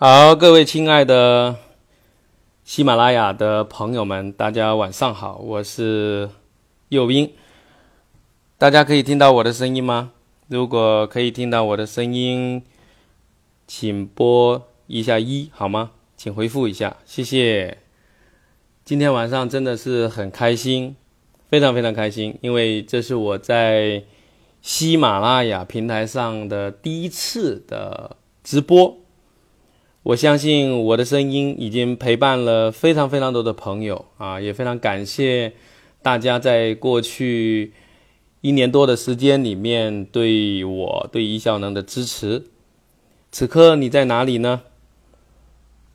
好，各位亲爱的喜马拉雅的朋友们，大家晚上好，我是右斌。大家可以听到我的声音吗？如果可以听到我的声音，请拨一下一好吗？请回复一下，谢谢。今天晚上真的是很开心，非常非常开心，因为这是我在喜马拉雅平台上的第一次的直播。我相信我的声音已经陪伴了非常非常多的朋友啊，也非常感谢大家在过去一年多的时间里面对我对易效能的支持。此刻你在哪里呢？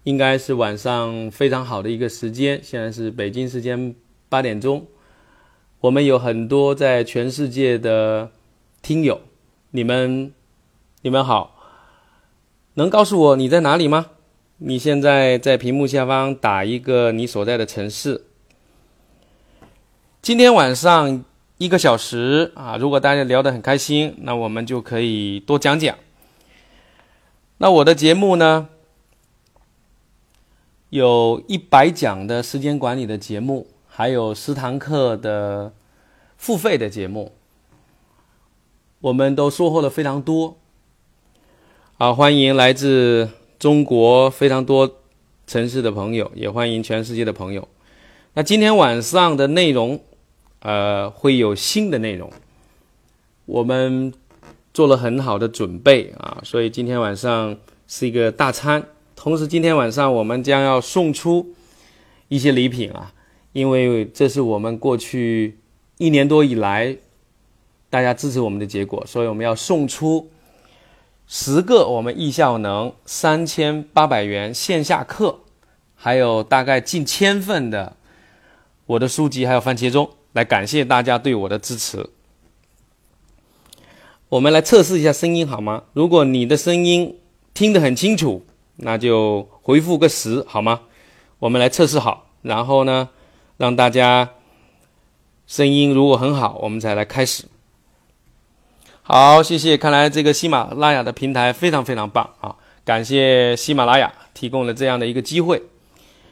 应该是晚上非常好的一个时间，现在是北京时间八点钟。我们有很多在全世界的听友，你们你们好。能告诉我你在哪里吗？你现在在屏幕下方打一个你所在的城市。今天晚上一个小时啊，如果大家聊得很开心，那我们就可以多讲讲。那我的节目呢，有一百讲的时间管理的节目，还有十堂课的付费的节目，我们都收获了非常多。好，欢迎来自中国非常多城市的朋友，也欢迎全世界的朋友。那今天晚上的内容，呃，会有新的内容，我们做了很好的准备啊，所以今天晚上是一个大餐。同时，今天晚上我们将要送出一些礼品啊，因为这是我们过去一年多以来大家支持我们的结果，所以我们要送出。十个我们易效能三千八百元线下课，还有大概近千份的我的书籍，还有番茄钟，来感谢大家对我的支持。我们来测试一下声音好吗？如果你的声音听得很清楚，那就回复个十好吗？我们来测试好，然后呢，让大家声音如果很好，我们再来开始。好，谢谢。看来这个喜马拉雅的平台非常非常棒啊！感谢喜马拉雅提供了这样的一个机会，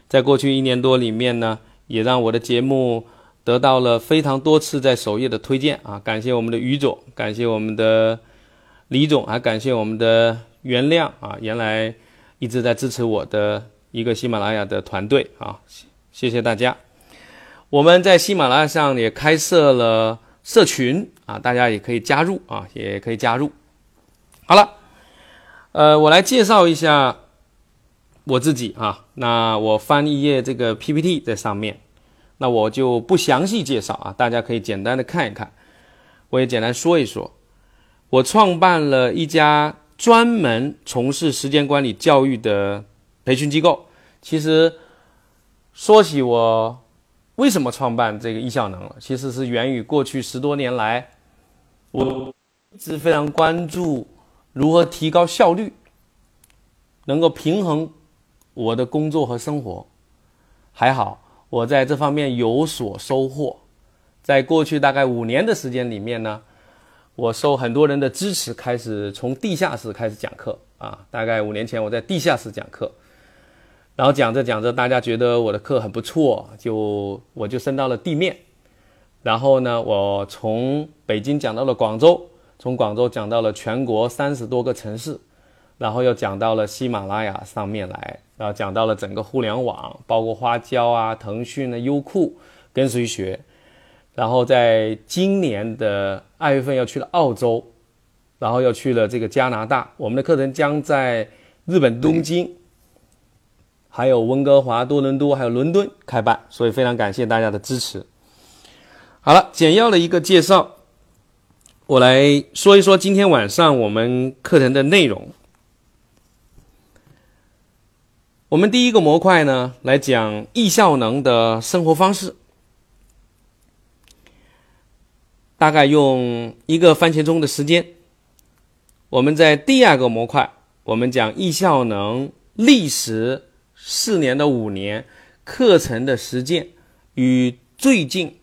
在过去一年多里面呢，也让我的节目得到了非常多次在首页的推荐啊！感谢我们的于总，感谢我们的李总，还感谢我们的原谅啊！原来一直在支持我的一个喜马拉雅的团队啊！谢谢大家。我们在喜马拉雅上也开设了。社群啊，大家也可以加入啊，也可以加入。好了，呃，我来介绍一下我自己啊。那我翻一页这个 PPT 在上面，那我就不详细介绍啊，大家可以简单的看一看。我也简单说一说，我创办了一家专门从事时间管理教育的培训机构。其实说起我。为什么创办这个易效能了？其实是源于过去十多年来，我一直非常关注如何提高效率，能够平衡我的工作和生活。还好我在这方面有所收获。在过去大概五年的时间里面呢，我受很多人的支持，开始从地下室开始讲课啊。大概五年前我在地下室讲课。然后讲着讲着，大家觉得我的课很不错，就我就升到了地面。然后呢，我从北京讲到了广州，从广州讲到了全国三十多个城市，然后又讲到了喜马拉雅上面来，然后讲到了整个互联网，包括花椒啊、腾讯的优酷、跟随学。然后在今年的二月份要去了澳洲，然后又去了这个加拿大。我们的课程将在日本东京。还有温哥华、多伦多，还有伦敦开办，所以非常感谢大家的支持。好了，简要的一个介绍，我来说一说今天晚上我们课程的内容。我们第一个模块呢，来讲易效能的生活方式，大概用一个番茄钟的时间。我们在第二个模块，我们讲易效能历时。四年的五年课程的实践与最近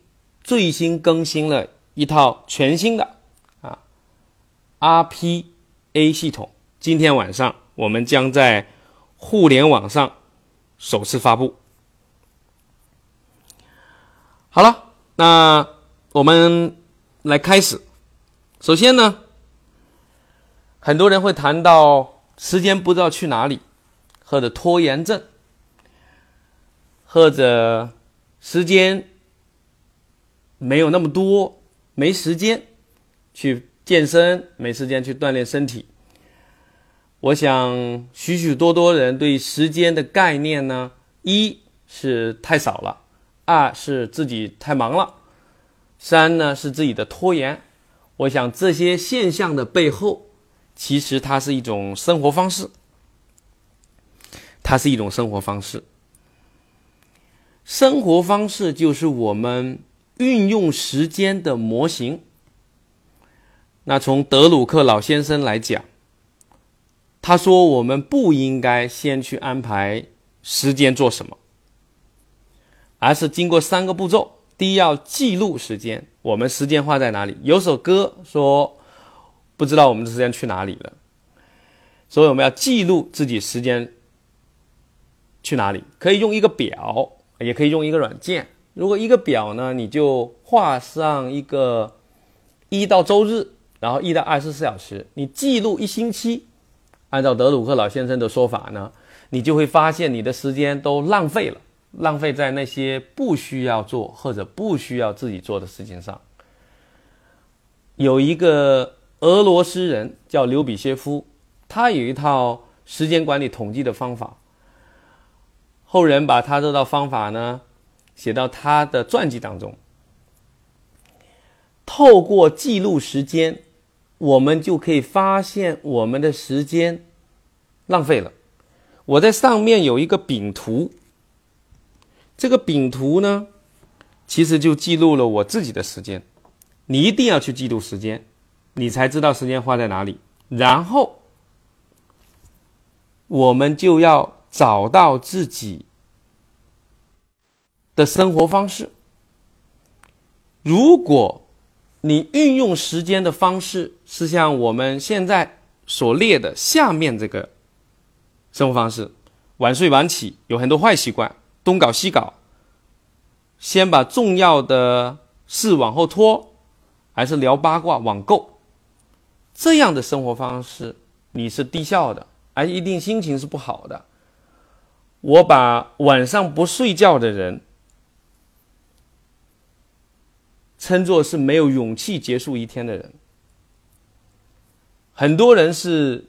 最新更新了一套全新的啊 RPA 系统。今天晚上我们将在互联网上首次发布。好了，那我们来开始。首先呢，很多人会谈到时间不知道去哪里，或者拖延症，或者时间没有那么多，没时间去健身，没时间去锻炼身体。我想，许许多多人对时间的概念呢，一是太少了，二是自己太忙了，三呢是自己的拖延。我想这些现象的背后，其实它是一种生活方式，它是一种生活方式。生活方式就是我们运用时间的模型。那从德鲁克老先生来讲，他说我们不应该先去安排时间做什么，而是经过三个步骤。第一，要记录时间，我们时间花在哪里？有首歌说，不知道我们的时间去哪里了，所以我们要记录自己时间去哪里。可以用一个表，也可以用一个软件。如果一个表呢，你就画上一个一到周日，然后一到二十四小时，你记录一星期。按照德鲁克老先生的说法呢，你就会发现你的时间都浪费了。浪费在那些不需要做或者不需要自己做的事情上。有一个俄罗斯人叫刘比歇夫，他有一套时间管理统计的方法。后人把他这套方法呢写到他的传记当中。透过记录时间，我们就可以发现我们的时间浪费了。我在上面有一个饼图。这个饼图呢，其实就记录了我自己的时间。你一定要去记录时间，你才知道时间花在哪里。然后，我们就要找到自己的生活方式。如果你运用时间的方式是像我们现在所列的下面这个生活方式，晚睡晚起，有很多坏习惯。东搞西搞，先把重要的事往后拖，还是聊八卦、网购，这样的生活方式你是低效的，而一定心情是不好的。我把晚上不睡觉的人称作是没有勇气结束一天的人。很多人是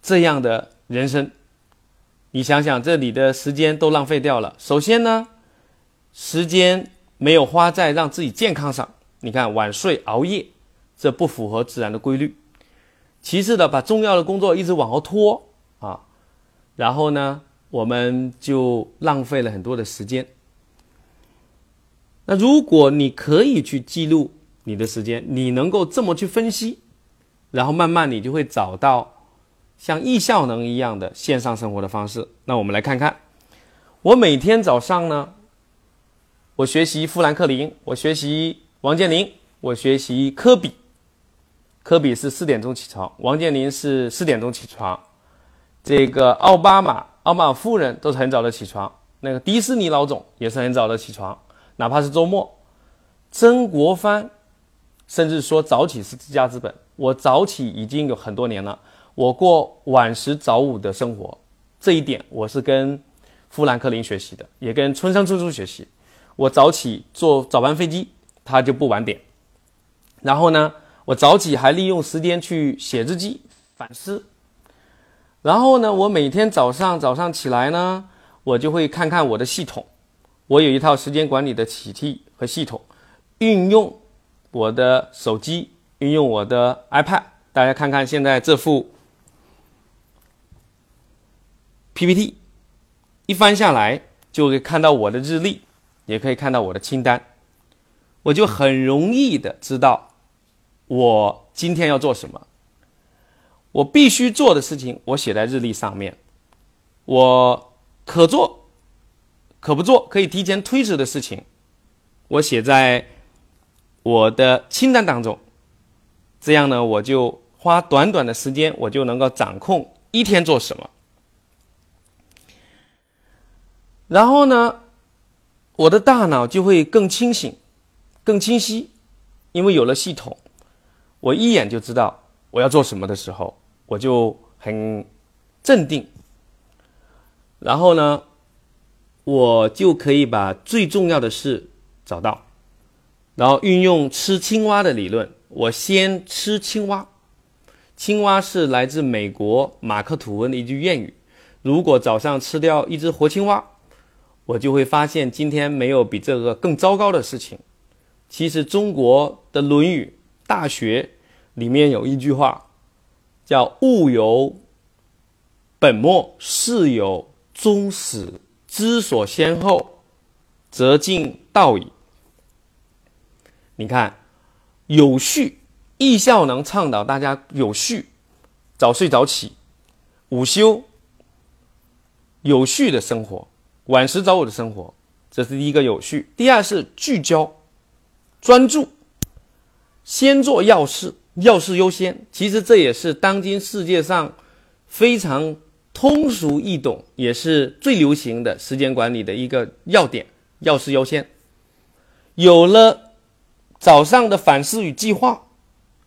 这样的人生。你想想，这里的时间都浪费掉了。首先呢，时间没有花在让自己健康上。你看，晚睡熬夜，这不符合自然的规律。其次的，把重要的工作一直往后拖啊，然后呢，我们就浪费了很多的时间。那如果你可以去记录你的时间，你能够这么去分析，然后慢慢你就会找到。像易效能一样的线上生活的方式，那我们来看看。我每天早上呢，我学习富兰克林，我学习王健林，我学习科比。科比是四点钟起床，王健林是四点钟起床。这个奥巴马、奥巴马夫人都是很早的起床。那个迪士尼老总也是很早的起床，哪怕是周末。曾国藩甚至说早起是自家之本。我早起已经有很多年了。我过晚食早午的生活，这一点我是跟富兰克林学习的，也跟村上春树学习。我早起坐早班飞机，他就不晚点。然后呢，我早起还利用时间去写日记、反思。然后呢，我每天早上早上起来呢，我就会看看我的系统。我有一套时间管理的体系和系统，运用我的手机，运用我的 iPad。大家看看现在这幅。PPT 一翻下来，就可以看到我的日历，也可以看到我的清单，我就很容易的知道我今天要做什么。我必须做的事情，我写在日历上面；我可做可不做，可以提前推迟的事情，我写在我的清单当中。这样呢，我就花短短的时间，我就能够掌控一天做什么。然后呢，我的大脑就会更清醒、更清晰，因为有了系统，我一眼就知道我要做什么的时候，我就很镇定。然后呢，我就可以把最重要的事找到，然后运用吃青蛙的理论，我先吃青蛙。青蛙是来自美国马克吐温的一句谚语：如果早上吃掉一只活青蛙。我就会发现，今天没有比这个更糟糕的事情。其实，中国的《论语》《大学》里面有一句话，叫“物有本末，事有终始，知所先后，则近道矣。”你看，有序，易效能倡导大家有序，早睡早起，午休，有序的生活。晚时早午的生活，这是第一个有序。第二是聚焦、专注，先做要事，要事优先。其实这也是当今世界上非常通俗易懂，也是最流行的时间管理的一个要点：要事优先。有了早上的反思与计划，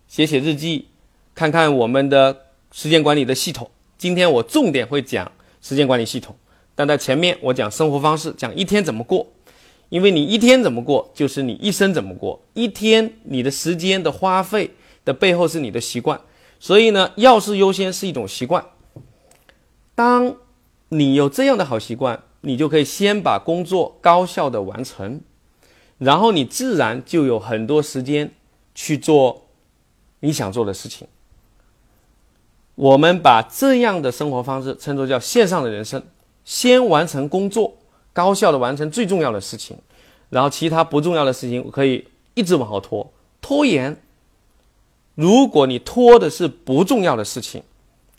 写写日记，看看我们的时间管理的系统。今天我重点会讲时间管理系统。但在前面我讲生活方式，讲一天怎么过，因为你一天怎么过，就是你一生怎么过。一天你的时间的花费的背后是你的习惯，所以呢，要事优先是一种习惯。当你有这样的好习惯，你就可以先把工作高效的完成，然后你自然就有很多时间去做你想做的事情。我们把这样的生活方式称作叫线上的人生。先完成工作，高效的完成最重要的事情，然后其他不重要的事情可以一直往后拖。拖延，如果你拖的是不重要的事情，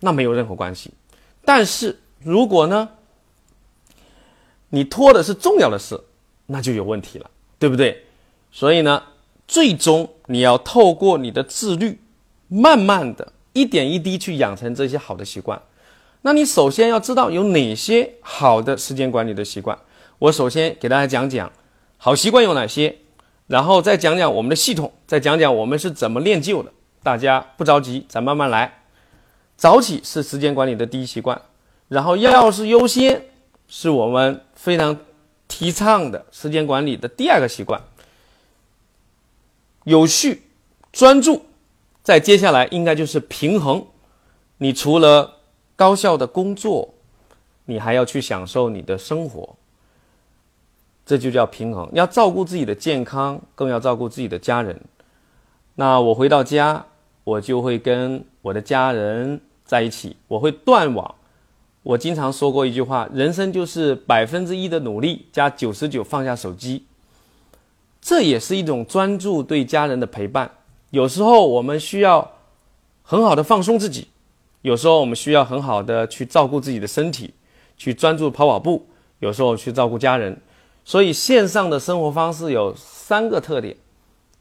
那没有任何关系。但是如果呢，你拖的是重要的事，那就有问题了，对不对？所以呢，最终你要透过你的自律，慢慢的一点一滴去养成这些好的习惯。那你首先要知道有哪些好的时间管理的习惯。我首先给大家讲讲好习惯有哪些，然后再讲讲我们的系统，再讲讲我们是怎么练就的。大家不着急，咱慢慢来。早起是时间管理的第一习惯，然后要事优先是我们非常提倡的时间管理的第二个习惯。有序、专注，再接下来应该就是平衡。你除了高效的工作，你还要去享受你的生活，这就叫平衡。要照顾自己的健康，更要照顾自己的家人。那我回到家，我就会跟我的家人在一起，我会断网。我经常说过一句话：人生就是百分之一的努力加九十九放下手机。这也是一种专注对家人的陪伴。有时候我们需要很好的放松自己。有时候我们需要很好的去照顾自己的身体，去专注跑跑步；有时候去照顾家人。所以线上的生活方式有三个特点：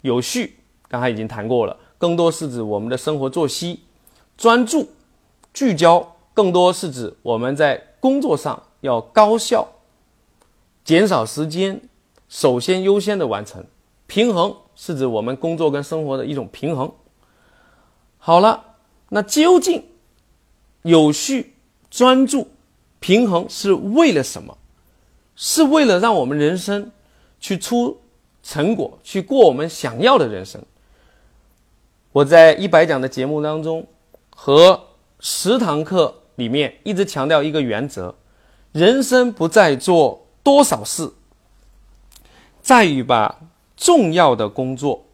有序，刚才已经谈过了，更多是指我们的生活作息；专注、聚焦，更多是指我们在工作上要高效，减少时间，首先优先的完成；平衡是指我们工作跟生活的一种平衡。好了，那究竟？有序、专注、平衡是为了什么？是为了让我们人生去出成果，去过我们想要的人生。我在一百讲的节目当中和十堂课里面一直强调一个原则：人生不在做多少事，在于把重要的工作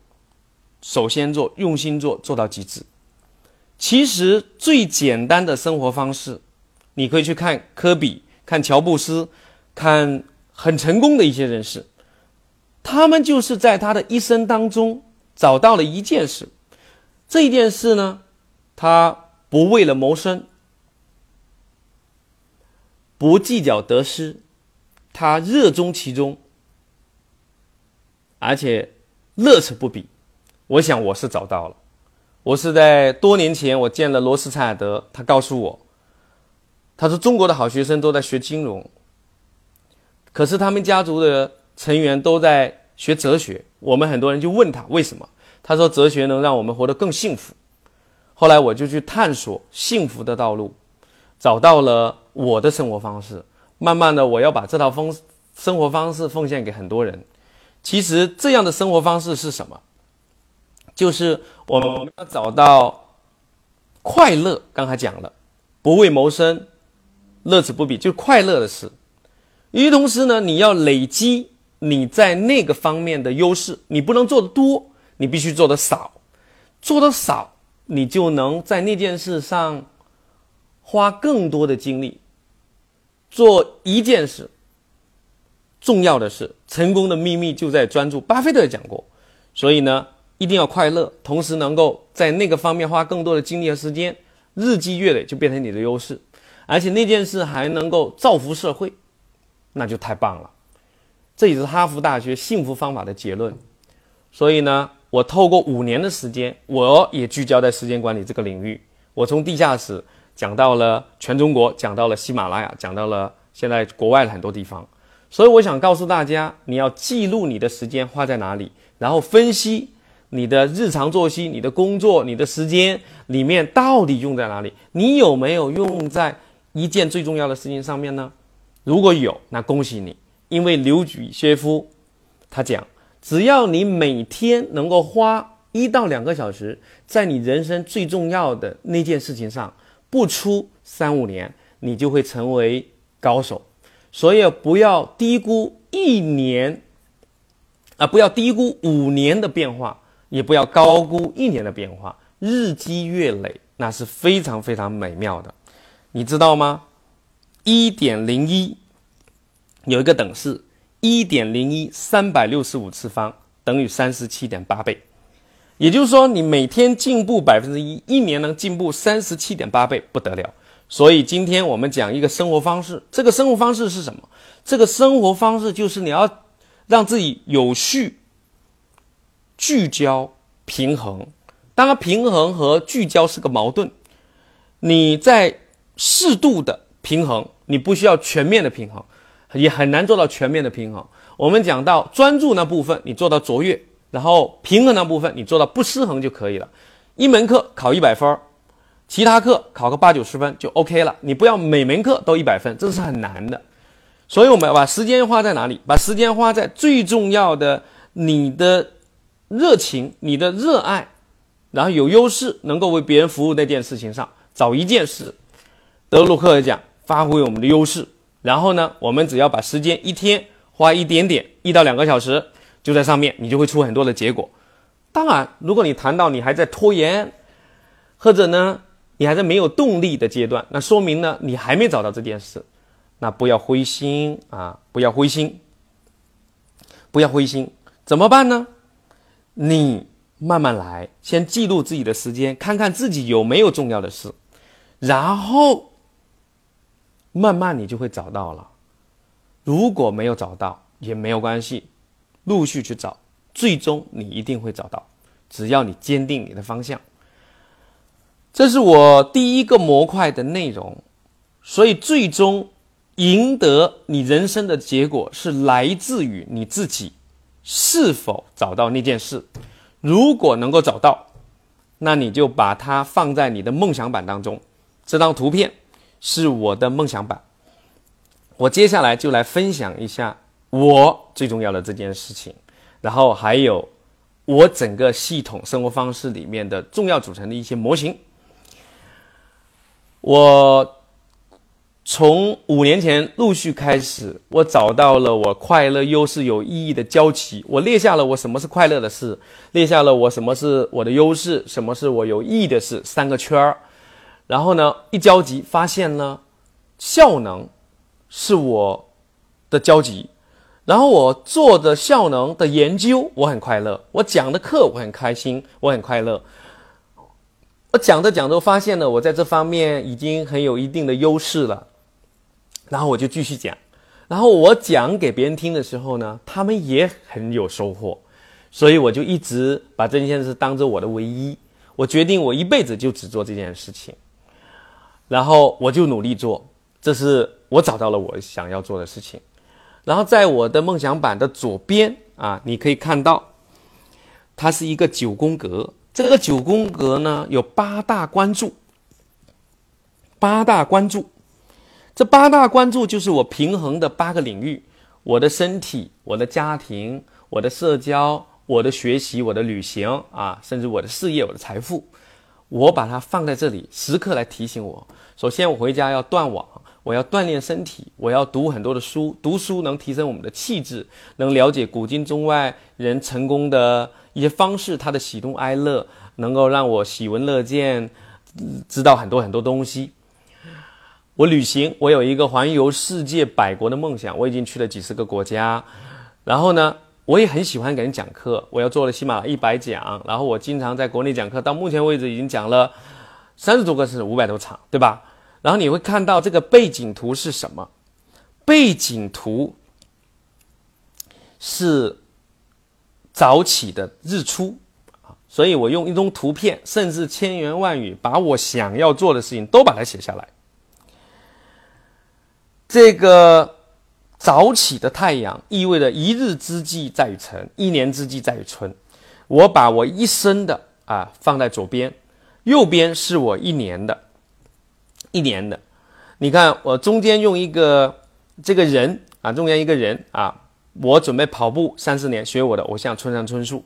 首先做，用心做，做到极致。其实最简单的生活方式，你可以去看科比、看乔布斯、看很成功的一些人士，他们就是在他的一生当中找到了一件事，这一件事呢，他不为了谋生，不计较得失，他热衷其中，而且乐此不彼。我想我是找到了。我是在多年前，我见了罗斯柴尔德，他告诉我，他说中国的好学生都在学金融，可是他们家族的成员都在学哲学，我们很多人就问他为什么？他说哲学能让我们活得更幸福。后来我就去探索幸福的道路，找到了我的生活方式。慢慢的，我要把这套风生活方式奉献给很多人。其实这样的生活方式是什么？就是我们要找到快乐。刚才讲了，不为谋生，乐此不彼，就是快乐的事。与此同时呢，你要累积你在那个方面的优势。你不能做的多，你必须做的少。做的少，你就能在那件事上花更多的精力做一件事。重要的是，成功的秘密就在专注。巴菲特也讲过，所以呢，一定要快乐，同时能够在那个方面花更多的精力和时间，日积月累就变成你的优势，而且那件事还能够造福社会，那就太棒了。这也是哈佛大学幸福方法的结论。所以呢，我透过五年的时间，我也聚焦在时间管理这个领域。我从地下室讲到了全中国，讲到了喜马拉雅，讲到了现在国外的很多地方。所以我想告诉大家，你要记录你的时间花在哪里，然后分析你的日常作息、你的工作、你的时间里面到底用在哪里，你有没有用在一件最重要的事情上面呢？如果有，那恭喜你，因为刘举薛夫他讲，只要你每天能够花一到两个小时在你人生最重要的那件事情上，不出三五年，你就会成为高手。所以不要低估一年，啊，不要低估五年的变化，也不要高估一年的变化。日积月累，那是非常非常美妙的，你知道吗？一点零一有一个等式，一点零一三百六十五次方等于三十七点八倍，也就是说，你每天进步百分之一，一年能进步三十七点八倍，不得了。所以今天我们讲一个生活方式，这个生活方式是什么？这个生活方式就是你要让自己有序、聚焦、平衡。当然，平衡和聚焦是个矛盾。你在适度的平衡，你不需要全面的平衡，也很难做到全面的平衡。我们讲到专注那部分，你做到卓越，然后平衡那部分你做到不失衡就可以了。一门课考一百分儿。其他课考个八九十分就 OK 了，你不要每门课都一百分，这是很难的。所以我们要把时间花在哪里？把时间花在最重要的你的热情、你的热爱，然后有优势，能够为别人服务那件事情上。找一件事，德鲁克讲，发挥我们的优势。然后呢，我们只要把时间一天花一点点，一到两个小时，就在上面，你就会出很多的结果。当然，如果你谈到你还在拖延，或者呢？你还在没有动力的阶段，那说明呢，你还没找到这件事，那不要灰心啊，不要灰心，不要灰心，怎么办呢？你慢慢来，先记录自己的时间，看看自己有没有重要的事，然后慢慢你就会找到了。如果没有找到也没有关系，陆续去找，最终你一定会找到，只要你坚定你的方向。这是我第一个模块的内容，所以最终赢得你人生的结果是来自于你自己是否找到那件事。如果能够找到，那你就把它放在你的梦想版当中。这张图片是我的梦想版。我接下来就来分享一下我最重要的这件事情，然后还有我整个系统生活方式里面的重要组成的一些模型。我从五年前陆续开始，我找到了我快乐、优势、有意义的交集。我列下了我什么是快乐的事，列下了我什么是我的优势，什么是我有意义的事，三个圈儿。然后呢，一交集发现呢，效能是我的交集。然后我做的效能的研究，我很快乐；我讲的课，我很开心，我很快乐。我讲着讲着，发现呢我在这方面已经很有一定的优势了，然后我就继续讲，然后我讲给别人听的时候呢，他们也很有收获，所以我就一直把这件事当做我的唯一。我决定我一辈子就只做这件事情，然后我就努力做，这是我找到了我想要做的事情。然后在我的梦想版的左边啊，你可以看到，它是一个九宫格。这个九宫格呢有八大关注，八大关注，这八大关注就是我平衡的八个领域：我的身体、我的家庭、我的社交、我的学习、我的旅行啊，甚至我的事业、我的财富。我把它放在这里，时刻来提醒我。首先，我回家要断网，我要锻炼身体，我要读很多的书。读书能提升我们的气质，能了解古今中外人成功的一些方式，他的喜怒哀乐，能够让我喜闻乐见，知道很多很多东西。我旅行，我有一个环游世界百国的梦想，我已经去了几十个国家。然后呢？我也很喜欢给人讲课，我要做了起码一百讲，然后我经常在国内讲课，到目前为止已经讲了三十多个是五百多场，对吧？然后你会看到这个背景图是什么？背景图是早起的日出啊，所以我用一张图片，甚至千言万语，把我想要做的事情都把它写下来。这个。早起的太阳意味着一日之计在于晨，一年之计在于春。我把我一生的啊放在左边，右边是我一年的，一年的。你看我中间用一个这个人啊，中间一个人啊，我准备跑步三十年，学我的偶像村上春树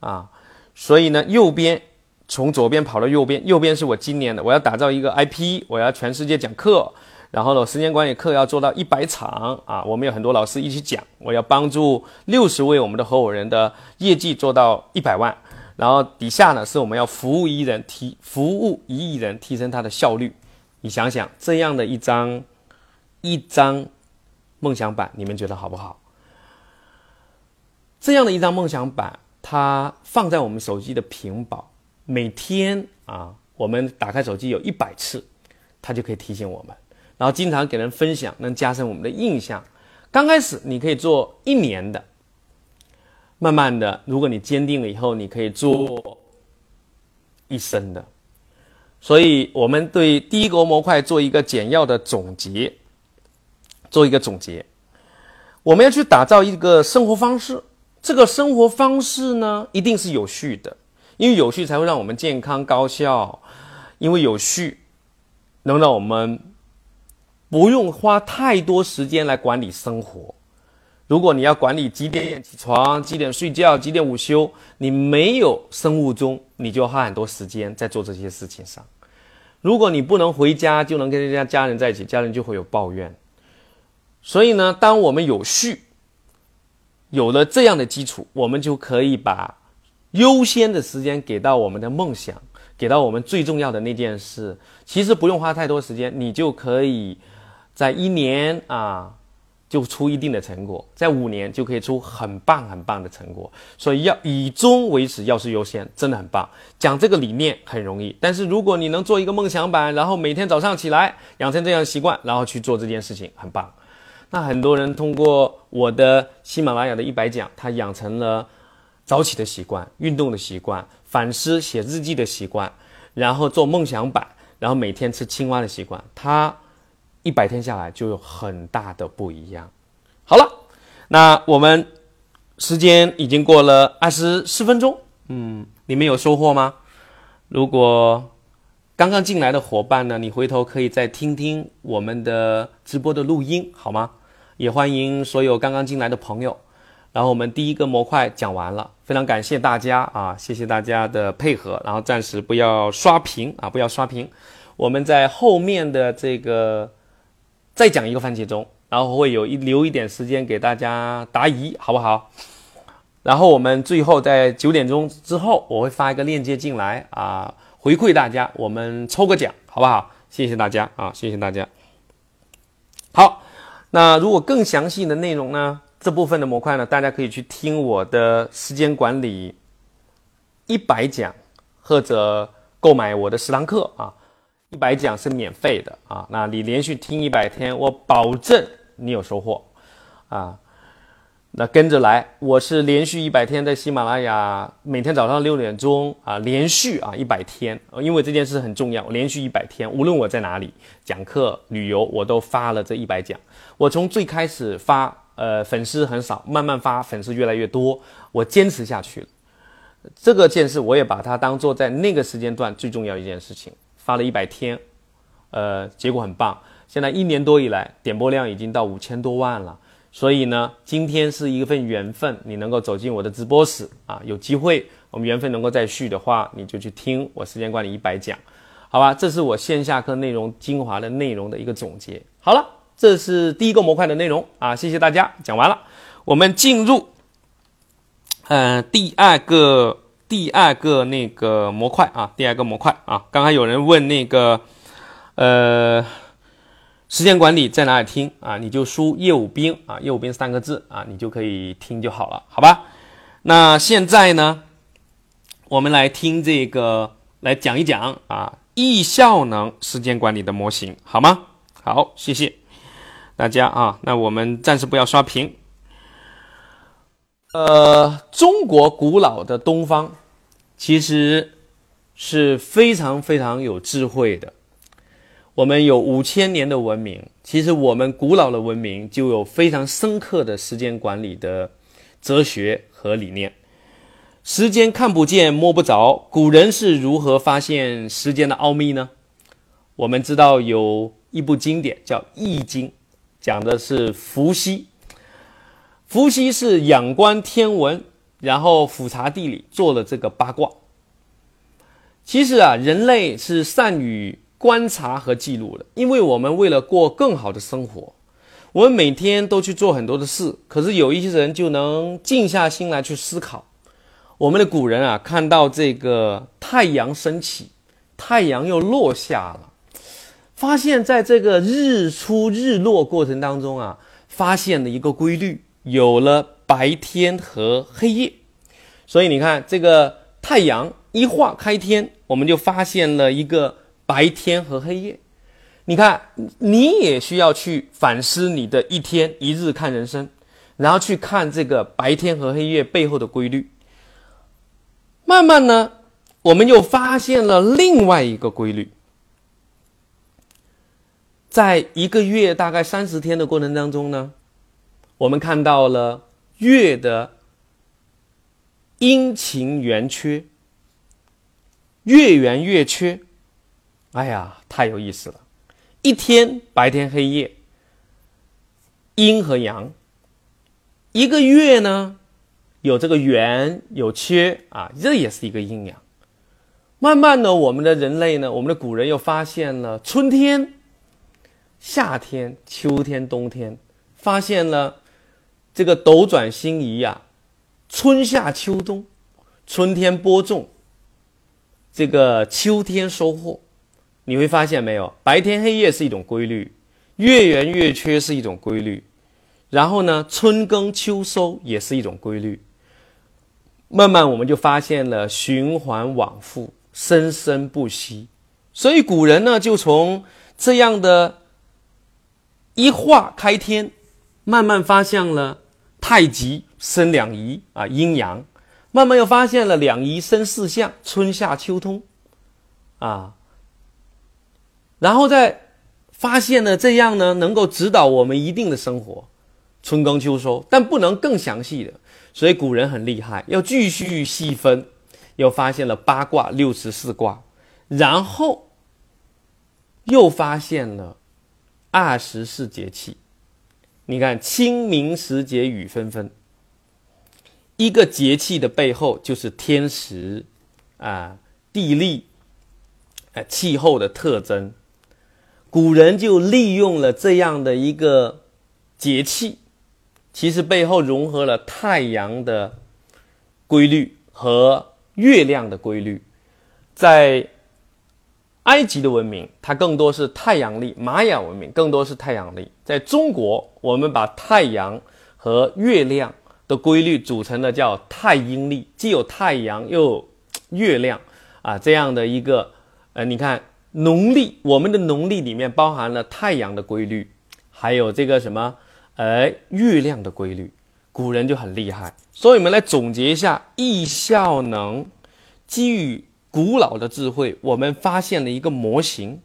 啊。所以呢，右边从左边跑到右边，右边是我今年的，我要打造一个 IP，我要全世界讲课。然后呢，时间管理课要做到一百场啊！我们有很多老师一起讲，我要帮助六十位我们的合伙人的业绩做到一百万。然后底下呢，是我们要服务一人提服务一亿人，提升他的效率。你想想，这样的一张一张梦想板，你们觉得好不好？这样的一张梦想板，它放在我们手机的屏保，每天啊，我们打开手机有一百次，它就可以提醒我们。然后经常给人分享，能加深我们的印象。刚开始你可以做一年的，慢慢的，如果你坚定了以后，你可以做一生的。所以，我们对第一个模块做一个简要的总结，做一个总结。我们要去打造一个生活方式，这个生活方式呢，一定是有序的，因为有序才会让我们健康高效，因为有序能让我们。不用花太多时间来管理生活。如果你要管理几点起床、几点睡觉、几点午休，你没有生物钟，你就花很多时间在做这些事情上。如果你不能回家就能跟人家家人在一起，家人就会有抱怨。所以呢，当我们有序，有了这样的基础，我们就可以把优先的时间给到我们的梦想，给到我们最重要的那件事。其实不用花太多时间，你就可以。在一年啊，就出一定的成果；在五年就可以出很棒很棒的成果。所以要以终为始，要事优先，真的很棒。讲这个理念很容易，但是如果你能做一个梦想版，然后每天早上起来养成这样的习惯，然后去做这件事情，很棒。那很多人通过我的喜马拉雅的一百讲，他养成了早起的习惯、运动的习惯、反思写日记的习惯，然后做梦想版，然后每天吃青蛙的习惯，他。一百天下来就有很大的不一样。好了，那我们时间已经过了二十四分钟，嗯，你们有收获吗？如果刚刚进来的伙伴呢，你回头可以再听听我们的直播的录音，好吗？也欢迎所有刚刚进来的朋友。然后我们第一个模块讲完了，非常感谢大家啊，谢谢大家的配合。然后暂时不要刷屏啊，不要刷屏，我们在后面的这个。再讲一个番茄钟，然后会有一留一点时间给大家答疑，好不好？然后我们最后在九点钟之后，我会发一个链接进来啊，回馈大家，我们抽个奖，好不好？谢谢大家啊，谢谢大家。好，那如果更详细的内容呢，这部分的模块呢，大家可以去听我的时间管理一百讲，或者购买我的十堂课啊。一百讲是免费的啊，那你连续听一百天，我保证你有收获啊。那跟着来，我是连续一百天在喜马拉雅，每天早上六点钟啊，连续啊一百天，因为这件事很重要，连续一百天，无论我在哪里讲课、旅游，我都发了这一百讲。我从最开始发。呃，粉丝很少，慢慢发，粉丝越来越多，我坚持下去了。这个件事我也把它当做在那个时间段最重要一件事情，发了一百天，呃，结果很棒。现在一年多以来，点播量已经到五千多万了。所以呢，今天是一份缘分，你能够走进我的直播室啊，有机会我们缘分能够再续的话，你就去听我时间管理一百讲，好吧？这是我线下课内容精华的内容的一个总结。好了，这是第一个模块的内容啊，谢谢大家，讲完了，我们进入，嗯，第二个第二个那个模块啊，第二个模块啊，刚刚有人问那个，呃。时间管理在哪里听啊？你就输“业务兵”啊，“业务兵”三个字啊，你就可以听就好了，好吧？那现在呢，我们来听这个，来讲一讲啊，易效能时间管理的模型，好吗？好，谢谢大家啊。那我们暂时不要刷屏。呃，中国古老的东方其实是非常非常有智慧的。我们有五千年的文明，其实我们古老的文明就有非常深刻的时间管理的哲学和理念。时间看不见摸不着，古人是如何发现时间的奥秘呢？我们知道有一部经典叫《易经》，讲的是伏羲。伏羲是仰观天文，然后俯察地理，做了这个八卦。其实啊，人类是善于。观察和记录的，因为我们为了过更好的生活，我们每天都去做很多的事。可是有一些人就能静下心来去思考。我们的古人啊，看到这个太阳升起，太阳又落下了，发现在这个日出日落过程当中啊，发现了一个规律，有了白天和黑夜。所以你看，这个太阳一化开天，我们就发现了一个。白天和黑夜，你看，你也需要去反思你的一天一日看人生，然后去看这个白天和黑夜背后的规律。慢慢呢，我们又发现了另外一个规律，在一个月大概三十天的过程当中呢，我们看到了月的阴晴圆缺，月圆月缺。哎呀，太有意思了！一天白天黑夜，阴和阳；一个月呢，有这个圆有缺啊，这也是一个阴阳。慢慢的，我们的人类呢，我们的古人又发现了春天、夏天、秋天、冬天，发现了这个斗转星移呀，春夏秋冬，春天播种，这个秋天收获。你会发现没有，白天黑夜是一种规律，月圆月缺是一种规律，然后呢，春耕秋收也是一种规律。慢慢我们就发现了循环往复，生生不息。所以古人呢，就从这样的一化开天，慢慢发现了太极生两仪啊，阴阳，慢慢又发现了两仪生四象，春夏秋冬，啊。然后再发现呢，这样呢能够指导我们一定的生活，春耕秋收，但不能更详细的。所以古人很厉害，要继续细分，又发现了八卦、六十四卦，然后又发现了二十四节气。你看，清明时节雨纷纷，一个节气的背后就是天时啊、地利、啊气候的特征。古人就利用了这样的一个节气，其实背后融合了太阳的规律和月亮的规律。在埃及的文明，它更多是太阳历；玛雅文明更多是太阳历。在中国，我们把太阳和月亮的规律组成的叫太阴历，既有太阳又有月亮啊，这样的一个呃，你看。农历，我们的农历里面包含了太阳的规律，还有这个什么，呃，月亮的规律。古人就很厉害，所以我们来总结一下，易效能基于古老的智慧，我们发现了一个模型。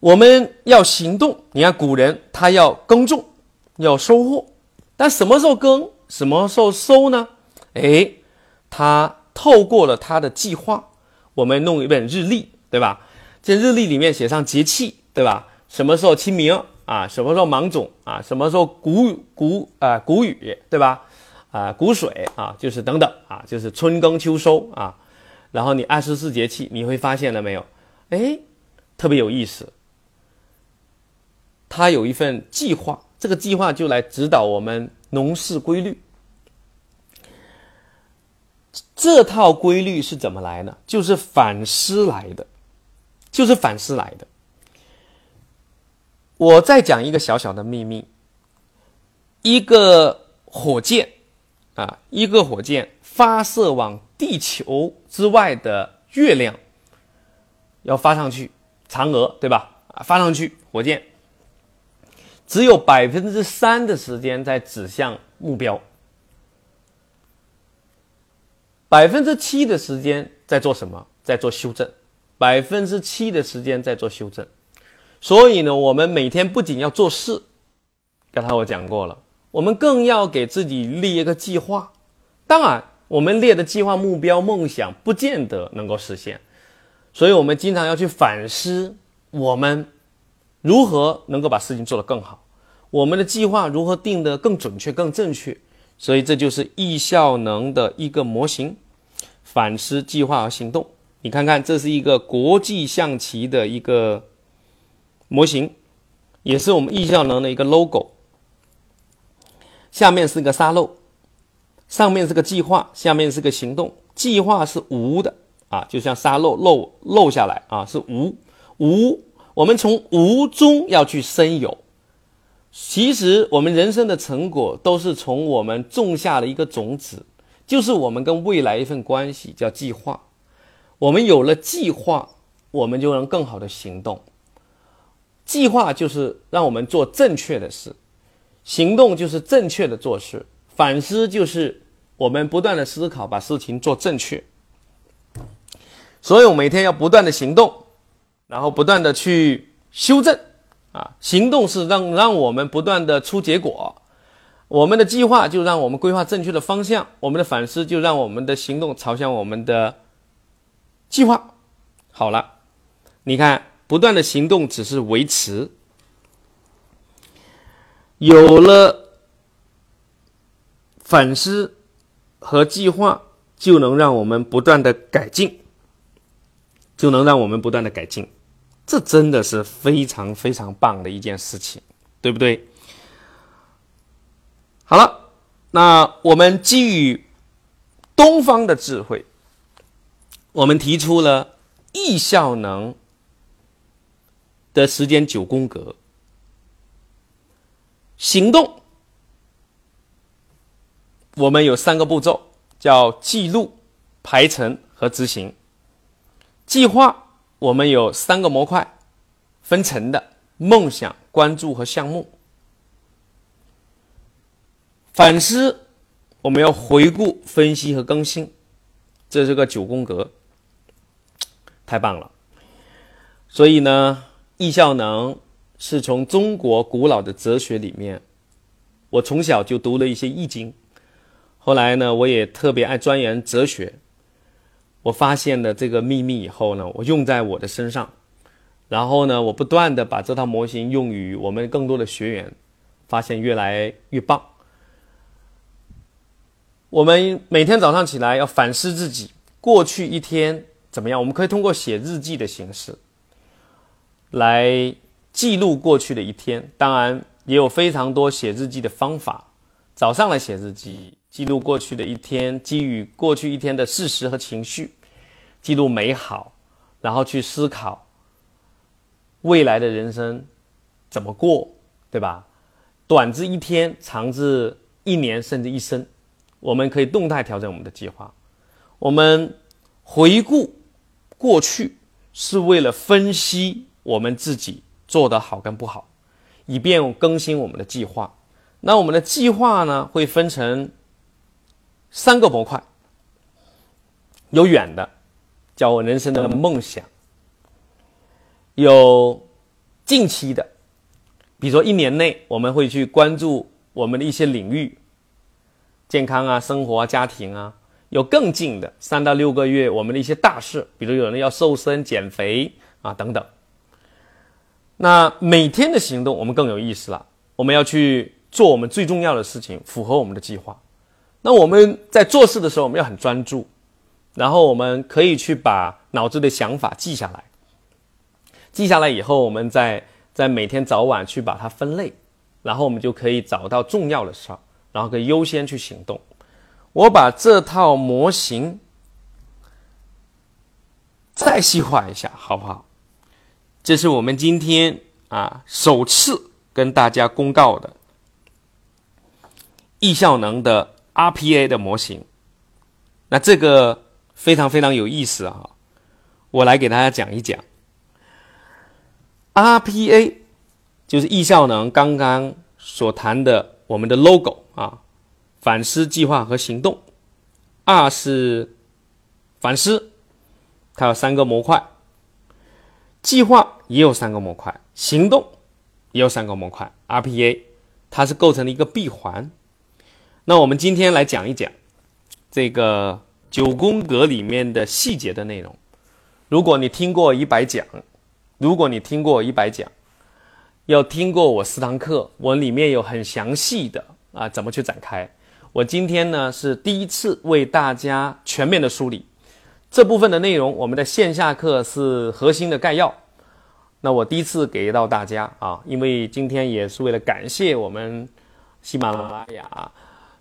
我们要行动。你看古人他要耕种，要收获，但什么时候耕，什么时候收呢？哎，他透过了他的计划，我们弄一本日历，对吧？这日历里面写上节气，对吧？什么时候清明啊？什么时候芒种啊？什么时候谷谷啊谷雨，对吧？啊谷水啊，就是等等啊，就是春耕秋收啊。然后你二十四节气，你会发现了没有？哎，特别有意思。它有一份计划，这个计划就来指导我们农事规律。这套规律是怎么来呢？就是反思来的，就是反思来的。我再讲一个小小的秘密：一个火箭啊，一个火箭发射往地球之外的月亮，要发上去，嫦娥对吧？啊，发上去，火箭只有百分之三的时间在指向目标。百分之七的时间在做什么？在做修正。百分之七的时间在做修正。所以呢，我们每天不仅要做事，刚才我讲过了，我们更要给自己立一个计划。当然，我们列的计划、目标、梦想不见得能够实现，所以我们经常要去反思，我们如何能够把事情做得更好，我们的计划如何定得更准确、更正确。所以这就是易效能的一个模型，反思、计划和行动。你看看，这是一个国际象棋的一个模型，也是我们易效能的一个 logo。下面是个沙漏，上面是个计划，下面是个行动。计划是无的啊，就像沙漏漏漏下来啊，是无无。我们从无中要去生有。其实，我们人生的成果都是从我们种下的一个种子，就是我们跟未来一份关系，叫计划。我们有了计划，我们就能更好的行动。计划就是让我们做正确的事，行动就是正确的做事，反思就是我们不断的思考，把事情做正确。所以我每天要不断的行动，然后不断的去修正。啊，行动是让让我们不断的出结果，我们的计划就让我们规划正确的方向，我们的反思就让我们的行动朝向我们的计划。好了，你看，不断的行动只是维持，有了反思和计划，就能让我们不断的改进，就能让我们不断的改进。这真的是非常非常棒的一件事情，对不对？好了，那我们基于东方的智慧，我们提出了易效能的时间九宫格。行动，我们有三个步骤，叫记录、排程和执行。计划。我们有三个模块，分层的梦想、关注和项目。反思，我们要回顾、分析和更新，这是个九宫格，太棒了。所以呢，易效能是从中国古老的哲学里面，我从小就读了一些易经，后来呢，我也特别爱钻研哲学。我发现了这个秘密以后呢，我用在我的身上，然后呢，我不断的把这套模型用于我们更多的学员，发现越来越棒。我们每天早上起来要反思自己过去一天怎么样，我们可以通过写日记的形式来记录过去的一天。当然，也有非常多写日记的方法。早上来写日记。记录过去的一天，基于过去一天的事实和情绪，记录美好，然后去思考未来的人生怎么过，对吧？短至一天，长至一年，甚至一生，我们可以动态调整我们的计划。我们回顾过去，是为了分析我们自己做得好跟不好，以便更新我们的计划。那我们的计划呢，会分成。三个模块，有远的，叫我人生的梦想；有近期的，比如说一年内，我们会去关注我们的一些领域，健康啊、生活啊、家庭啊；有更近的，三到六个月，我们的一些大事，比如有人要瘦身、减肥啊等等。那每天的行动，我们更有意思了，我们要去做我们最重要的事情，符合我们的计划。那我们在做事的时候，我们要很专注，然后我们可以去把脑子的想法记下来。记下来以后，我们再在每天早晚去把它分类，然后我们就可以找到重要的事儿，然后可以优先去行动。我把这套模型再细化一下，好不好？这是我们今天啊首次跟大家公告的易效能的 RPA 的模型。那这个非常非常有意思啊，我来给大家讲一讲。RPA 就是易效能刚刚所谈的我们的 logo 啊，反思、计划和行动。R 是反思，它有三个模块；计划也有三个模块；行动也有三个模块。RPA 它是构成了一个闭环。那我们今天来讲一讲这个九宫格里面的细节的内容。如果你听过一百讲。如果你听过一百讲，要听过我四堂课，我里面有很详细的啊怎么去展开。我今天呢是第一次为大家全面的梳理这部分的内容。我们的线下课是核心的概要，那我第一次给到大家啊，因为今天也是为了感谢我们喜马拉雅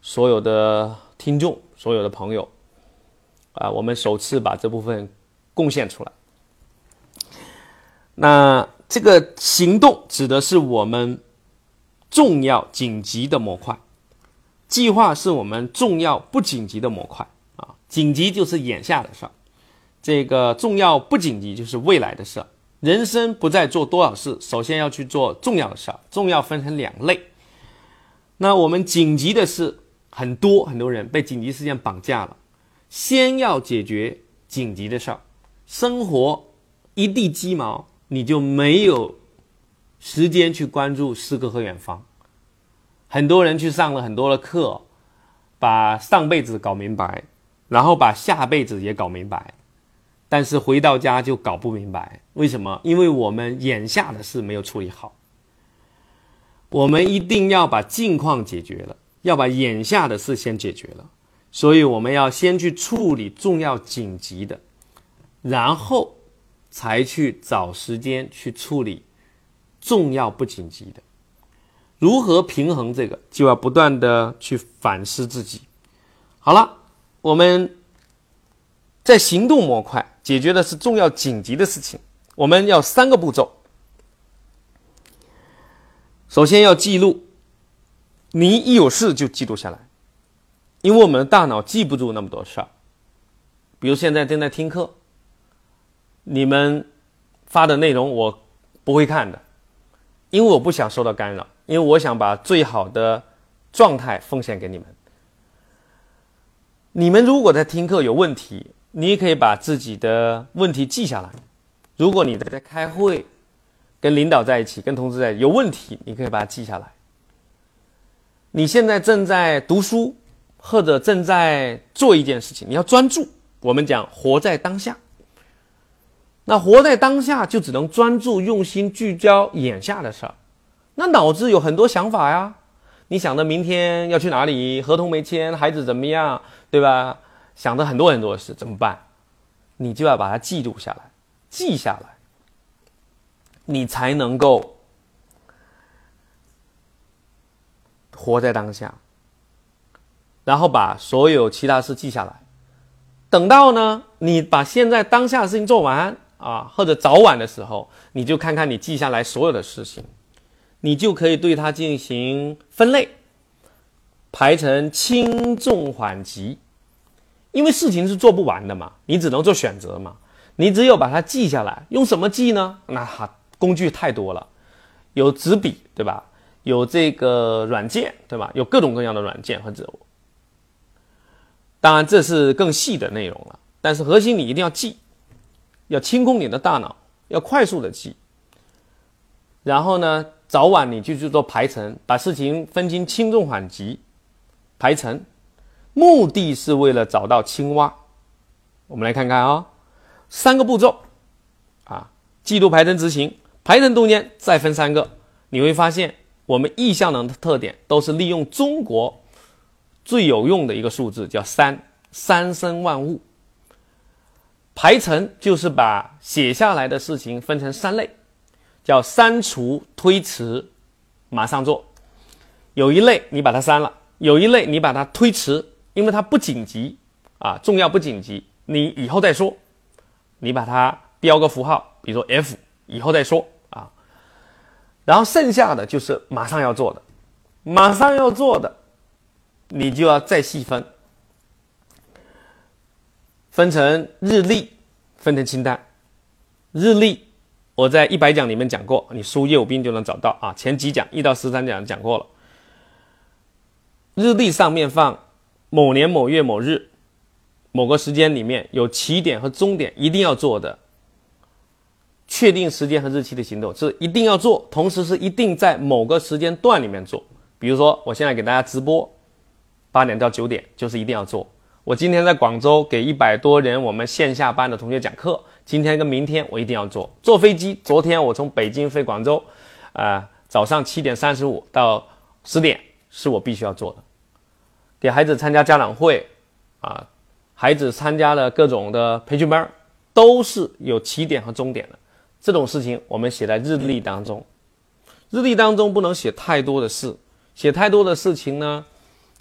所有的听众、所有的朋友啊，我们首次把这部分贡献出来。那这个行动指的是我们重要紧急的模块，计划是我们重要不紧急的模块啊。紧急就是眼下的事儿，这个重要不紧急就是未来的事。人生不再做多少事，首先要去做重要的事。重要分成两类，那我们紧急的事很多，很多人被紧急事件绑架了，先要解决紧急的事儿，生活一地鸡毛。你就没有时间去关注诗歌和远方。很多人去上了很多的课，把上辈子搞明白，然后把下辈子也搞明白，但是回到家就搞不明白。为什么？因为我们眼下的事没有处理好。我们一定要把近况解决了，要把眼下的事先解决了。所以我们要先去处理重要紧急的，然后。才去找时间去处理重要不紧急的，如何平衡这个，就要不断的去反思自己。好了，我们在行动模块解决的是重要紧急的事情，我们要三个步骤。首先要记录，你一有事就记录下来，因为我们的大脑记不住那么多事儿。比如现在正在听课。你们发的内容我不会看的，因为我不想受到干扰，因为我想把最好的状态奉献给你们。你们如果在听课有问题，你也可以把自己的问题记下来。如果你在开会、跟领导在一起、跟同事在一起有问题，你可以把它记下来。你现在正在读书或者正在做一件事情，你要专注。我们讲活在当下。那活在当下就只能专注、用心、聚焦眼下的事儿。那脑子有很多想法呀，你想着明天要去哪里，合同没签，孩子怎么样，对吧？想着很多很多事，怎么办？你就要把它记录下来，记下来，你才能够活在当下。然后把所有其他事记下来，等到呢，你把现在当下的事情做完。啊，或者早晚的时候，你就看看你记下来所有的事情，你就可以对它进行分类，排成轻重缓急。因为事情是做不完的嘛，你只能做选择嘛。你只有把它记下来，用什么记呢？那哈，工具太多了，有纸笔对吧？有这个软件对吧？有各种各样的软件和物。当然这是更细的内容了，但是核心你一定要记。要清空你的大脑，要快速的记。然后呢，早晚你就去做排程，把事情分清轻重缓急，排程，目的是为了找到青蛙。我们来看看啊，三个步骤啊，记录排程执行，排程中间再分三个，你会发现我们意向能的特点都是利用中国最有用的一个数字，叫三，三生万物。排程就是把写下来的事情分成三类，叫删除、推迟、马上做。有一类你把它删了，有一类你把它推迟，因为它不紧急啊，重要不紧急，你以后再说。你把它标个符号，比如说 F，以后再说啊。然后剩下的就是马上要做的，马上要做的，你就要再细分。分成日历，分成清单。日历我在一百讲里面讲过，你输业务兵就能找到啊。前几讲一到十三讲讲过了。日历上面放某年某月某日某个时间里面有起点和终点，一定要做的。确定时间和日期的行动是一定要做，同时是一定在某个时间段里面做。比如说，我现在给大家直播，八点到九点就是一定要做。我今天在广州给一百多人我们线下班的同学讲课，今天跟明天我一定要做坐飞机。昨天我从北京飞广州，啊，早上七点三十五到十点是我必须要做的。给孩子参加家长会，啊，孩子参加了各种的培训班，都是有起点和终点的。这种事情我们写在日历当中，日历当中不能写太多的事，写太多的事情呢，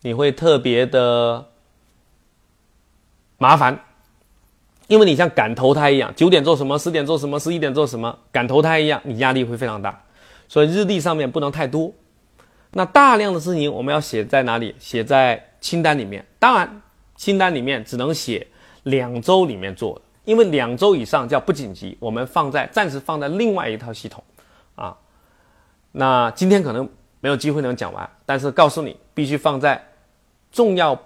你会特别的。麻烦，因为你像赶投胎一样，九点做什么，十点做什么，十一点做什么，赶投胎一样，你压力会非常大。所以日历上面不能太多。那大量的事情我们要写在哪里？写在清单里面。当然，清单里面只能写两周里面做的，因为两周以上叫不紧急，我们放在暂时放在另外一套系统啊。那今天可能没有机会能讲完，但是告诉你，必须放在重要。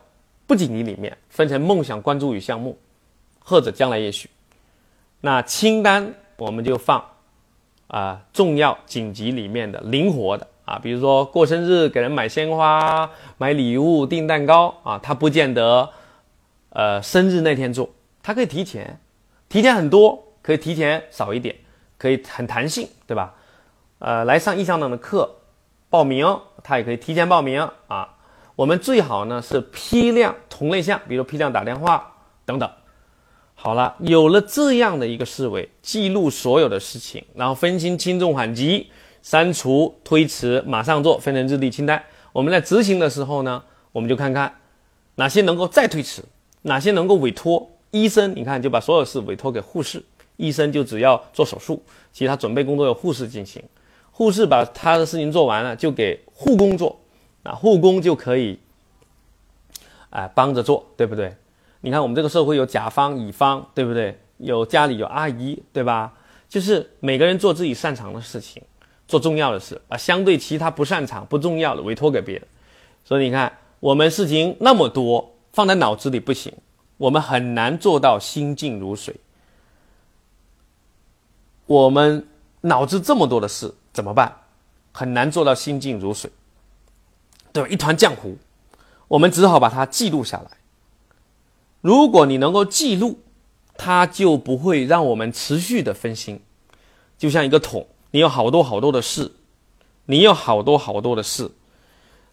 不紧急里面分成梦想、关注与项目，或者将来也许。那清单我们就放啊重要紧急里面的灵活的啊，比如说过生日给人买鲜花、买礼物、订蛋糕啊，他不见得呃生日那天做，他可以提前，提前很多，可以提前少一点，可以很弹性，对吧？呃，来上意向党的课报名，他也可以提前报名啊。我们最好呢是批量同类项，比如批量打电话等等。好了，有了这样的一个思维，记录所有的事情，然后分清轻重缓急，删除、推迟、马上做，分成日历清单。我们在执行的时候呢，我们就看看哪些能够再推迟，哪些能够委托医生。你看，就把所有事委托给护士，医生就只要做手术，其他准备工作由护士进行。护士把他的事情做完了，就给护工做。那护工就可以，哎，帮着做，对不对？你看我们这个社会有甲方乙方，对不对？有家里有阿姨，对吧？就是每个人做自己擅长的事情，做重要的事，把相对其他不擅长、不重要的委托给别人。所以你看，我们事情那么多，放在脑子里不行，我们很难做到心静如水。我们脑子这么多的事怎么办？很难做到心静如水。对吧？一团浆糊，我们只好把它记录下来。如果你能够记录，它就不会让我们持续的分心。就像一个桶，你有好多好多的事，你有好多好多的事，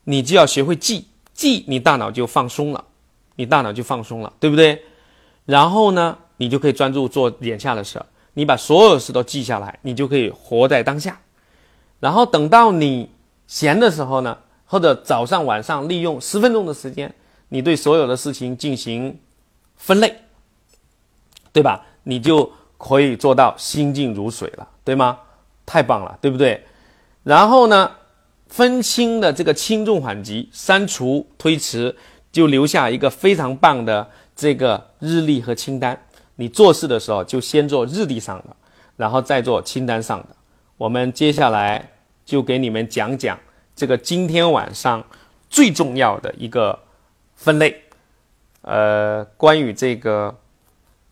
你就要学会记，记你大脑就放松了，你大脑就放松了，对不对？然后呢，你就可以专注做眼下的事儿。你把所有事都记下来，你就可以活在当下。然后等到你闲的时候呢？或者早上、晚上利用十分钟的时间，你对所有的事情进行分类，对吧？你就可以做到心静如水了，对吗？太棒了，对不对？然后呢，分清的这个轻重缓急，删除推迟，就留下一个非常棒的这个日历和清单。你做事的时候就先做日历上的，然后再做清单上的。我们接下来就给你们讲讲。这个今天晚上最重要的一个分类，呃，关于这个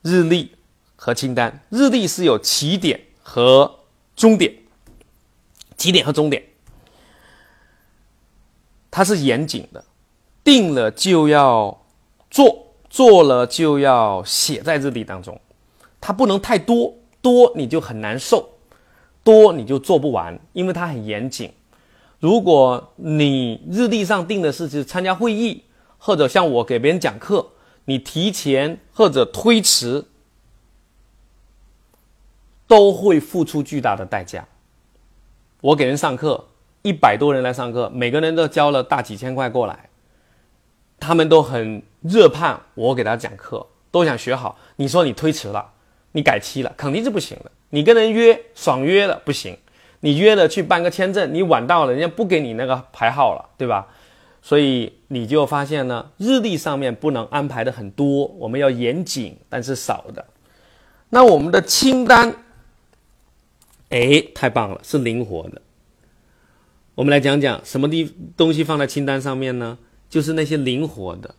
日历和清单，日历是有起点和终点，起点和终点，它是严谨的，定了就要做，做了就要写在日历当中，它不能太多，多你就很难受，多你就做不完，因为它很严谨。如果你日历上定的是去参加会议，或者像我给别人讲课，你提前或者推迟，都会付出巨大的代价。我给人上课，一百多人来上课，每个人都交了大几千块过来，他们都很热盼我给他讲课，都想学好。你说你推迟了，你改期了，肯定是不行的。你跟人约爽约了不行。你约了去办个签证，你晚到了，人家不给你那个排号了，对吧？所以你就发现呢，日历上面不能安排的很多，我们要严谨，但是少的。那我们的清单，哎，太棒了，是灵活的。我们来讲讲什么地东西放在清单上面呢？就是那些灵活的，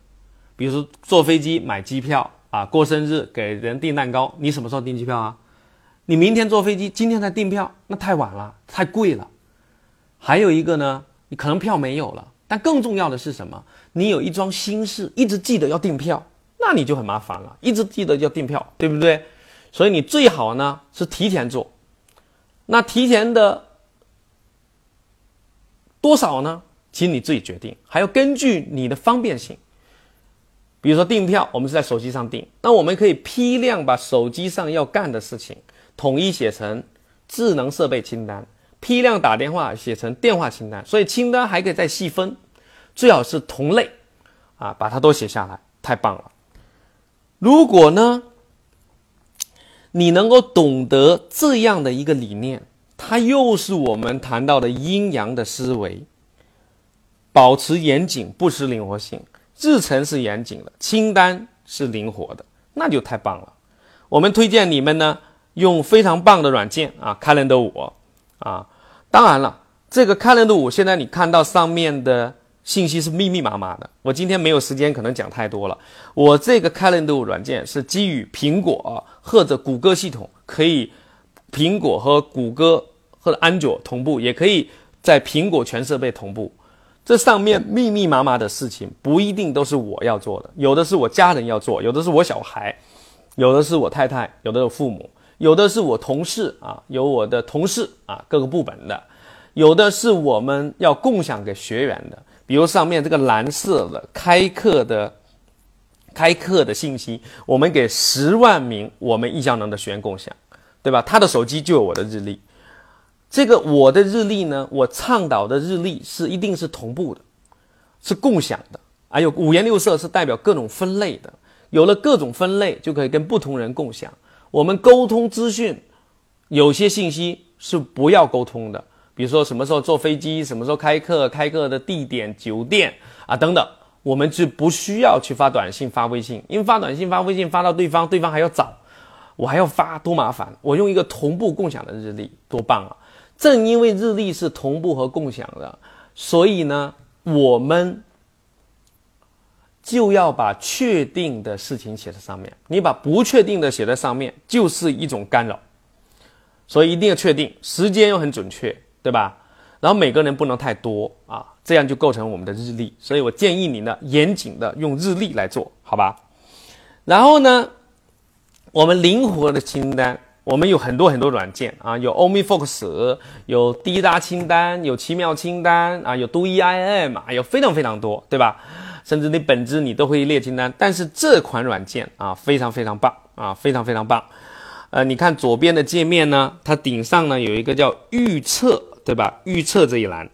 比如说坐飞机买机票啊，过生日给人订蛋糕，你什么时候订机票啊？你明天坐飞机，今天才订票，那太晚了，太贵了。还有一个呢，你可能票没有了，但更重要的是什么？你有一桩心事，一直记得要订票，那你就很麻烦了，一直记得要订票，对不对？所以你最好呢是提前做。那提前的多少呢？其实你自己决定，还要根据你的方便性。比如说订票，我们是在手机上订，那我们可以批量把手机上要干的事情。统一写成智能设备清单，批量打电话写成电话清单，所以清单还可以再细分，最好是同类，啊，把它都写下来，太棒了。如果呢，你能够懂得这样的一个理念，它又是我们谈到的阴阳的思维，保持严谨，不失灵活性。日程是严谨的，清单是灵活的，那就太棒了。我们推荐你们呢。用非常棒的软件啊，Calendar 五啊，当然了，这个 Calendar 五现在你看到上面的信息是密密麻麻的。我今天没有时间，可能讲太多了。我这个 Calendar 软件是基于苹果或者谷歌系统，可以苹果和谷歌或者安卓同步，也可以在苹果全设备同步。这上面密密麻麻的事情不一定都是我要做的，有的是我家人要做，有的是我小孩，有的是我太太，有的是父母。有的是我同事啊，有我的同事啊，各个部门的；有的是我们要共享给学员的，比如上面这个蓝色的开课的开课的信息，我们给十万名我们易效能的学员共享，对吧？他的手机就有我的日历，这个我的日历呢，我倡导的日历是一定是同步的，是共享的，还有五颜六色是代表各种分类的，有了各种分类就可以跟不同人共享。我们沟通资讯，有些信息是不要沟通的，比如说什么时候坐飞机，什么时候开课，开课的地点、酒店啊等等，我们就不需要去发短信、发微信，因为发短信、发微信发到对方，对方还要找，我还要发，多麻烦。我用一个同步共享的日历，多棒啊！正因为日历是同步和共享的，所以呢，我们。就要把确定的事情写在上面，你把不确定的写在上面，就是一种干扰。所以一定要确定时间又很准确，对吧？然后每个人不能太多啊，这样就构成我们的日历。所以我建议你呢，严谨的用日历来做好吧。然后呢，我们灵活的清单，我们有很多很多软件啊，有 OmniFocus，有滴答清单，有奇妙清单啊，有 DoEIM 啊，有非常非常多，对吧？甚至你本质你都会列清单，但是这款软件啊非常非常棒啊非常非常棒，呃，你看左边的界面呢，它顶上呢有一个叫预测，对吧？预测这一栏，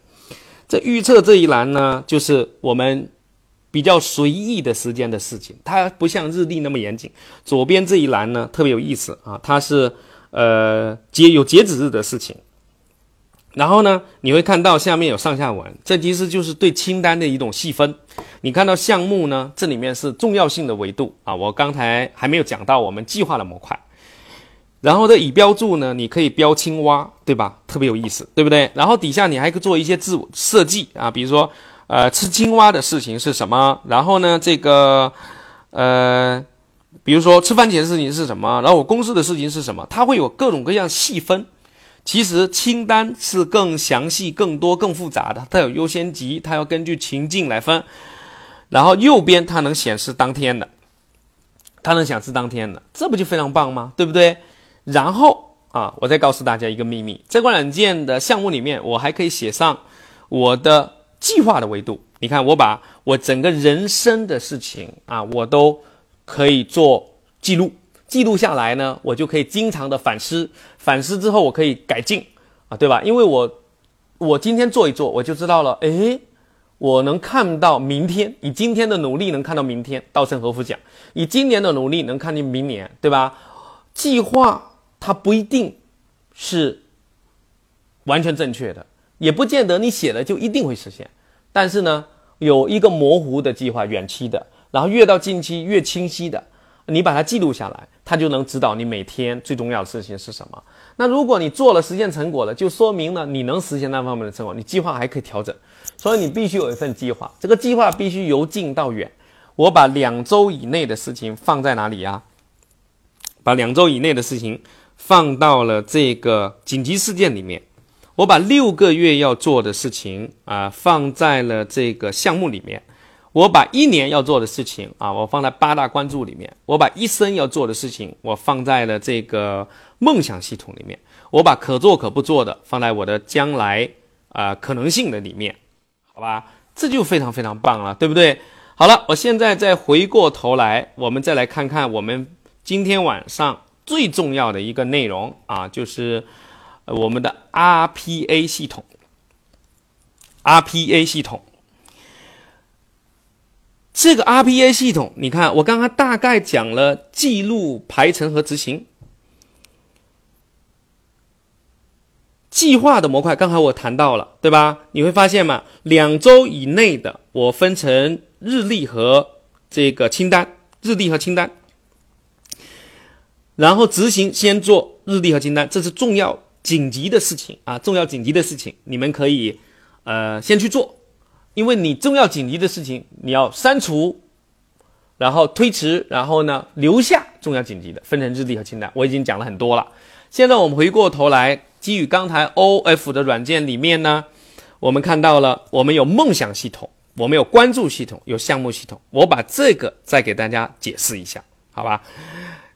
这预测这一栏呢，就是我们比较随意的时间的事情，它不像日历那么严谨。左边这一栏呢特别有意思啊，它是呃截有截止日的事情。然后呢，你会看到下面有上下文，这其实就是对清单的一种细分。你看到项目呢，这里面是重要性的维度啊，我刚才还没有讲到我们计划的模块。然后这已标注呢，你可以标青蛙，对吧？特别有意思，对不对？然后底下你还可以做一些自我设计啊，比如说，呃，吃青蛙的事情是什么？然后呢，这个，呃，比如说吃番茄的事情是什么？然后我公司的事情是什么？它会有各种各样细分。其实清单是更详细、更多、更复杂的，它有优先级，它要根据情境来分。然后右边它能显示当天的，它能显示当天的，这不就非常棒吗？对不对？然后啊，我再告诉大家一个秘密，这款软件的项目里面，我还可以写上我的计划的维度。你看，我把我整个人生的事情啊，我都可以做记录，记录下来呢，我就可以经常的反思，反思之后我可以改进啊，对吧？因为我我今天做一做，我就知道了，诶，我能看到明天，以今天的努力能看到明天。稻盛和夫讲，以今年的努力能看见明年，对吧？计划它不一定是完全正确的，也不见得你写了就一定会实现，但是呢。有一个模糊的计划，远期的，然后越到近期越清晰的，你把它记录下来，它就能指导你每天最重要的事情是什么。那如果你做了实现成果了，就说明了你能实现那方面的成果，你计划还可以调整。所以你必须有一份计划，这个计划必须由近到远。我把两周以内的事情放在哪里呀？把两周以内的事情放到了这个紧急事件里面。我把六个月要做的事情啊放在了这个项目里面，我把一年要做的事情啊我放在八大关注里面，我把一生要做的事情我放在了这个梦想系统里面，我把可做可不做的放在我的将来啊可能性的里面，好吧，这就非常非常棒了，对不对？好了，我现在再回过头来，我们再来看看我们今天晚上最重要的一个内容啊，就是。我们的 RPA 系统，RPA 系统，这个 RPA 系统，你看，我刚刚大概讲了记录、排程和执行计划的模块。刚才我谈到了，对吧？你会发现嘛，两周以内的，我分成日历和这个清单，日历和清单，然后执行先做日历和清单，这是重要。紧急的事情啊，重要紧急的事情，你们可以，呃，先去做，因为你重要紧急的事情你要删除，然后推迟，然后呢留下重要紧急的，分成日历和清单。我已经讲了很多了。现在我们回过头来，基于刚才 O F 的软件里面呢，我们看到了，我们有梦想系统，我们有关注系统，有项目系统。我把这个再给大家解释一下，好吧？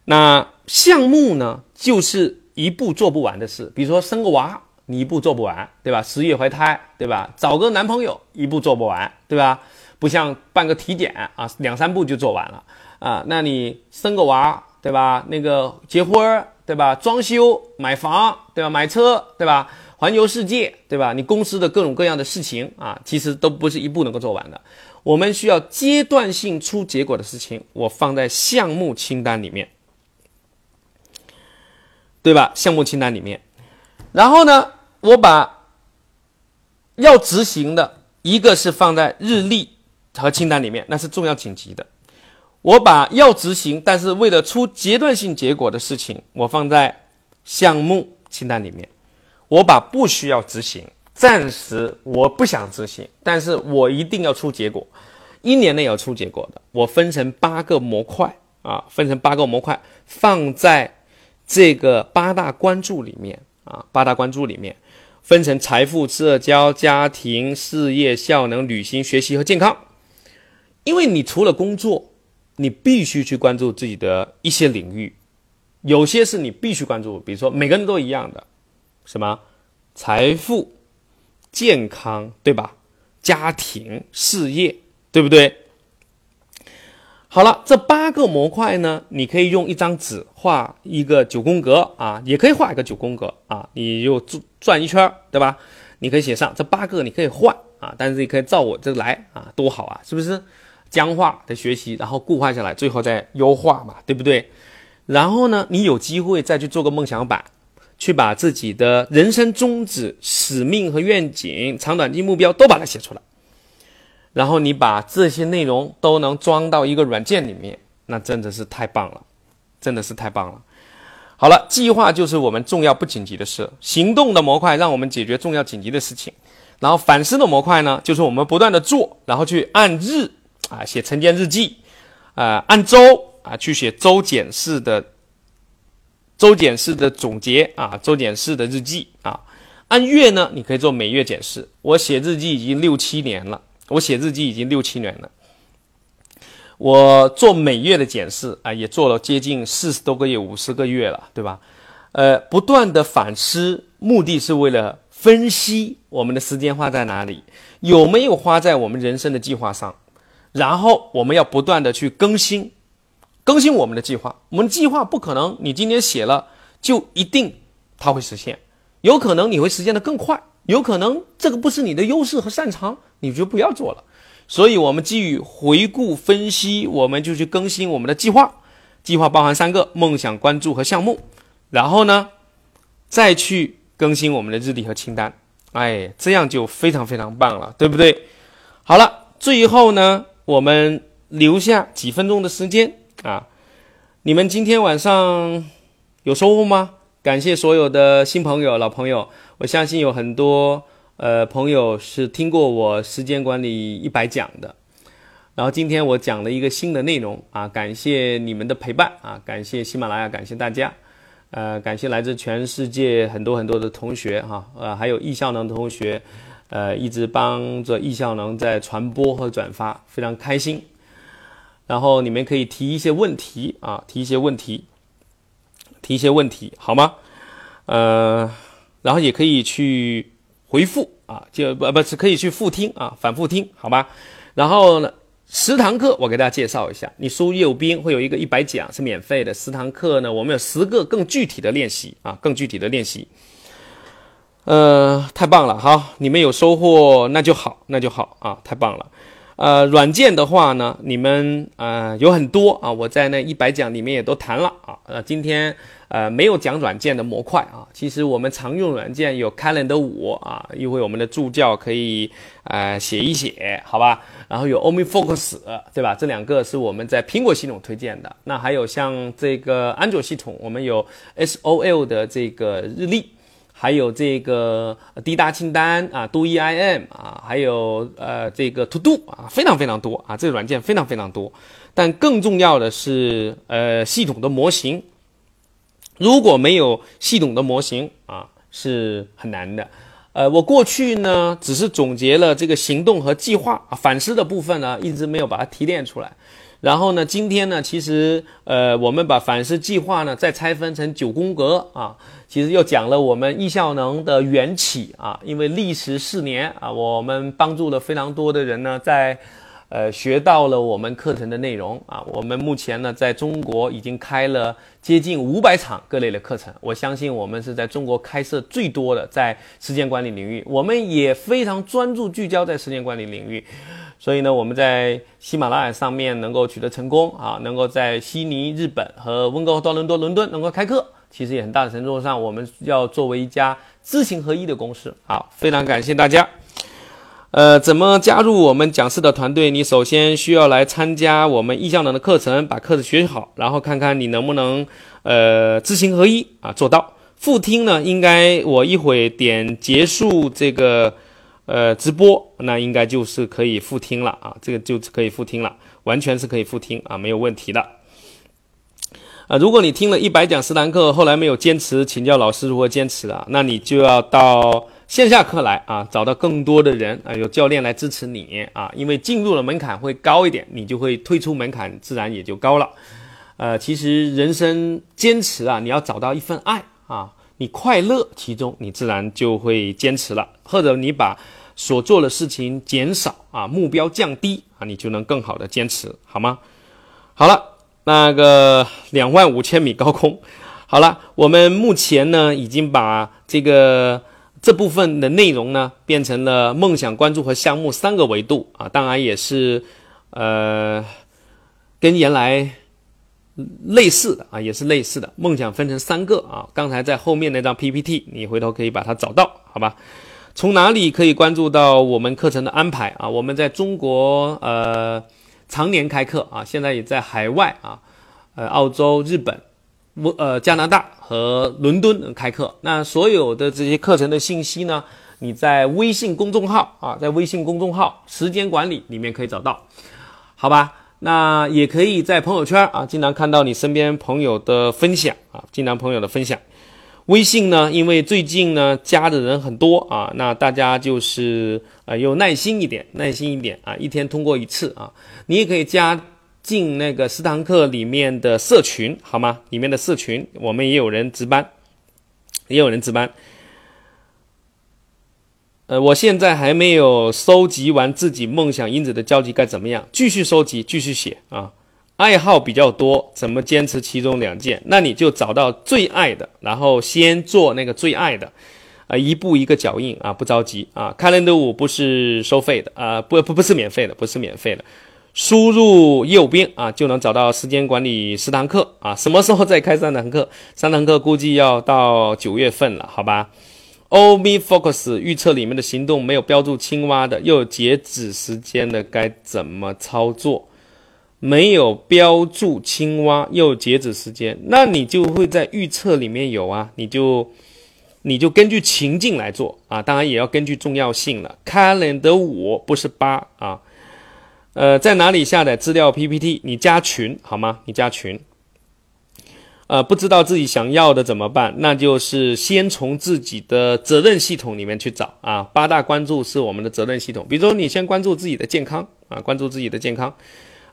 那项目呢，就是。一步做不完的事，比如说生个娃，你一步做不完，对吧？十月怀胎，对吧？找个男朋友，一步做不完，对吧？不像办个体检啊，两三步就做完了啊。那你生个娃，对吧？那个结婚，对吧？装修、买房，对吧？买车，对吧？环游世界，对吧？你公司的各种各样的事情啊，其实都不是一步能够做完的。我们需要阶段性出结果的事情，我放在项目清单里面。对吧？项目清单里面，然后呢，我把要执行的一个是放在日历和清单里面，那是重要紧急的。我把要执行，但是为了出阶段性结果的事情，我放在项目清单里面。我把不需要执行，暂时我不想执行，但是我一定要出结果，一年内要出结果的，我分成八个模块啊，分成八个模块放在。这个八大关注里面啊，八大关注里面分成财富、社交、家庭、事业、效能、旅行、学习和健康。因为你除了工作，你必须去关注自己的一些领域，有些是你必须关注，比如说每个人都一样的，什么财富、健康，对吧？家庭、事业，对不对？好了，这八个模块呢，你可以用一张纸画一个九宫格啊，也可以画一个九宫格啊，你就转转一圈，对吧？你可以写上这八个，你可以换啊，但是你可以照我这来啊，多好啊，是不是？僵化的学习，然后固化下来，最后再优化嘛，对不对？然后呢，你有机会再去做个梦想版，去把自己的人生宗旨、使命和愿景、长短期目标都把它写出来。然后你把这些内容都能装到一个软件里面，那真的是太棒了，真的是太棒了。好了，计划就是我们重要不紧急的事，行动的模块让我们解决重要紧急的事情，然后反思的模块呢，就是我们不断的做，然后去按日啊写晨间日记，啊按周啊去写周检视的周检式的总结啊，周检式的日记啊。按月呢，你可以做每月检视。我写日记已经六七年了，我写日记已经六七年了。我做每月的检视啊，也做了接近四十多个月、五十个月了，对吧？呃，不断的反思，目的是为了分析我们的时间花在哪里，有没有花在我们人生的计划上。然后我们要不断的去更新，更新我们的计划。我们计划不可能你今天写了就一定它会实现。有可能你会实现的更快，有可能这个不是你的优势和擅长，你就不要做了。所以，我们基于回顾分析，我们就去更新我们的计划。计划包含三个：梦想、关注和项目。然后呢，再去更新我们的日历和清单。哎，这样就非常非常棒了，对不对？好了，最后呢，我们留下几分钟的时间啊，你们今天晚上有收获吗？感谢所有的新朋友、老朋友，我相信有很多呃朋友是听过我时间管理一百讲的，然后今天我讲了一个新的内容啊，感谢你们的陪伴啊，感谢喜马拉雅，感谢大家，呃，感谢来自全世界很多很多的同学哈，呃，还有易效能的同学，呃，一直帮着易效能在传播和转发，非常开心。然后你们可以提一些问题啊，提一些问题。提一些问题好吗？呃，然后也可以去回复啊，就不不是可以去复听啊，反复听好吧？然后呢，十堂课我给大家介绍一下，你输右边会有一个一百讲是免费的，十堂课呢，我们有十个更具体的练习啊，更具体的练习。呃，太棒了，好，你们有收获那就好，那就好啊，太棒了。呃，软件的话呢，你们呃有很多啊，我在那一百讲里面也都谈了啊。呃，今天呃没有讲软件的模块啊。其实我们常用软件有 Calendar 五啊，一会我们的助教可以呃写一写，好吧？然后有 OmniFocus，对吧？这两个是我们在苹果系统推荐的。那还有像这个安卓系统，我们有 SOL 的这个日历。还有这个滴答清单啊，Do E I M 啊，还有呃这个 To Do 啊，非常非常多啊，这个软件非常非常多。但更重要的是呃系统的模型，如果没有系统的模型啊，是很难的。呃，我过去呢只是总结了这个行动和计划啊，反思的部分呢一直没有把它提炼出来。然后呢，今天呢，其实呃，我们把反思计划呢再拆分成九宫格啊，其实又讲了我们易效能的缘起啊，因为历时四年啊，我们帮助了非常多的人呢，在呃学到了我们课程的内容啊，我们目前呢在中国已经开了接近五百场各类的课程，我相信我们是在中国开设最多的在时间管理领域，我们也非常专注聚焦在时间管理领域。所以呢，我们在喜马拉雅上面能够取得成功啊，能够在悉尼、日本和温哥华、多伦多、伦敦能够开课，其实也很大的程度上，我们要作为一家知行合一的公司。好，非常感谢大家。呃，怎么加入我们讲师的团队？你首先需要来参加我们意向能的课程，把课程学好，然后看看你能不能呃知行合一啊做到。复听呢，应该我一会点结束这个。呃，直播那应该就是可以复听了啊，这个就可以复听了，完全是可以复听啊，没有问题的。啊，如果你听了一百讲十堂课，后来没有坚持，请教老师如何坚持啊，那你就要到线下课来啊，找到更多的人啊，有教练来支持你啊，因为进入了门槛会高一点，你就会退出门槛，自然也就高了。呃，其实人生坚持啊，你要找到一份爱啊，你快乐其中，你自然就会坚持了，或者你把。所做的事情减少啊，目标降低啊，你就能更好的坚持，好吗？好了，那个两万五千米高空，好了，我们目前呢已经把这个这部分的内容呢变成了梦想、关注和项目三个维度啊，当然也是呃跟原来类似的啊，也是类似的。梦想分成三个啊，刚才在后面那张 PPT，你回头可以把它找到，好吧？从哪里可以关注到我们课程的安排啊？我们在中国呃常年开课啊，现在也在海外啊，呃澳洲、日本、我呃加拿大和伦敦开课。那所有的这些课程的信息呢，你在微信公众号啊，在微信公众号时间管理里面可以找到，好吧？那也可以在朋友圈啊，经常看到你身边朋友的分享啊，经常朋友的分享。微信呢，因为最近呢加的人很多啊，那大家就是呃有耐心一点，耐心一点啊，一天通过一次啊。你也可以加进那个斯堂课里面的社群，好吗？里面的社群，我们也有人值班，也有人值班。呃，我现在还没有收集完自己梦想因子的交集，该怎么样？继续收集，继续写啊。爱好比较多，怎么坚持其中两件？那你就找到最爱的，然后先做那个最爱的，啊，一步一个脚印啊，不着急啊。开伦的五不是收费的啊，不不不是免费的，不是免费的。输入右边啊，就能找到时间管理十堂课啊。什么时候再开三堂课？三堂课估计要到九月份了，好吧？O B Focus 预测里面的行动没有标注青蛙的，又有截止时间的，该怎么操作？没有标注青蛙又截止时间，那你就会在预测里面有啊，你就你就根据情境来做啊，当然也要根据重要性了。Calendar 五不是八啊，呃，在哪里下载资料 PPT？你加群好吗？你加群。呃，不知道自己想要的怎么办？那就是先从自己的责任系统里面去找啊。八大关注是我们的责任系统，比如说你先关注自己的健康啊，关注自己的健康。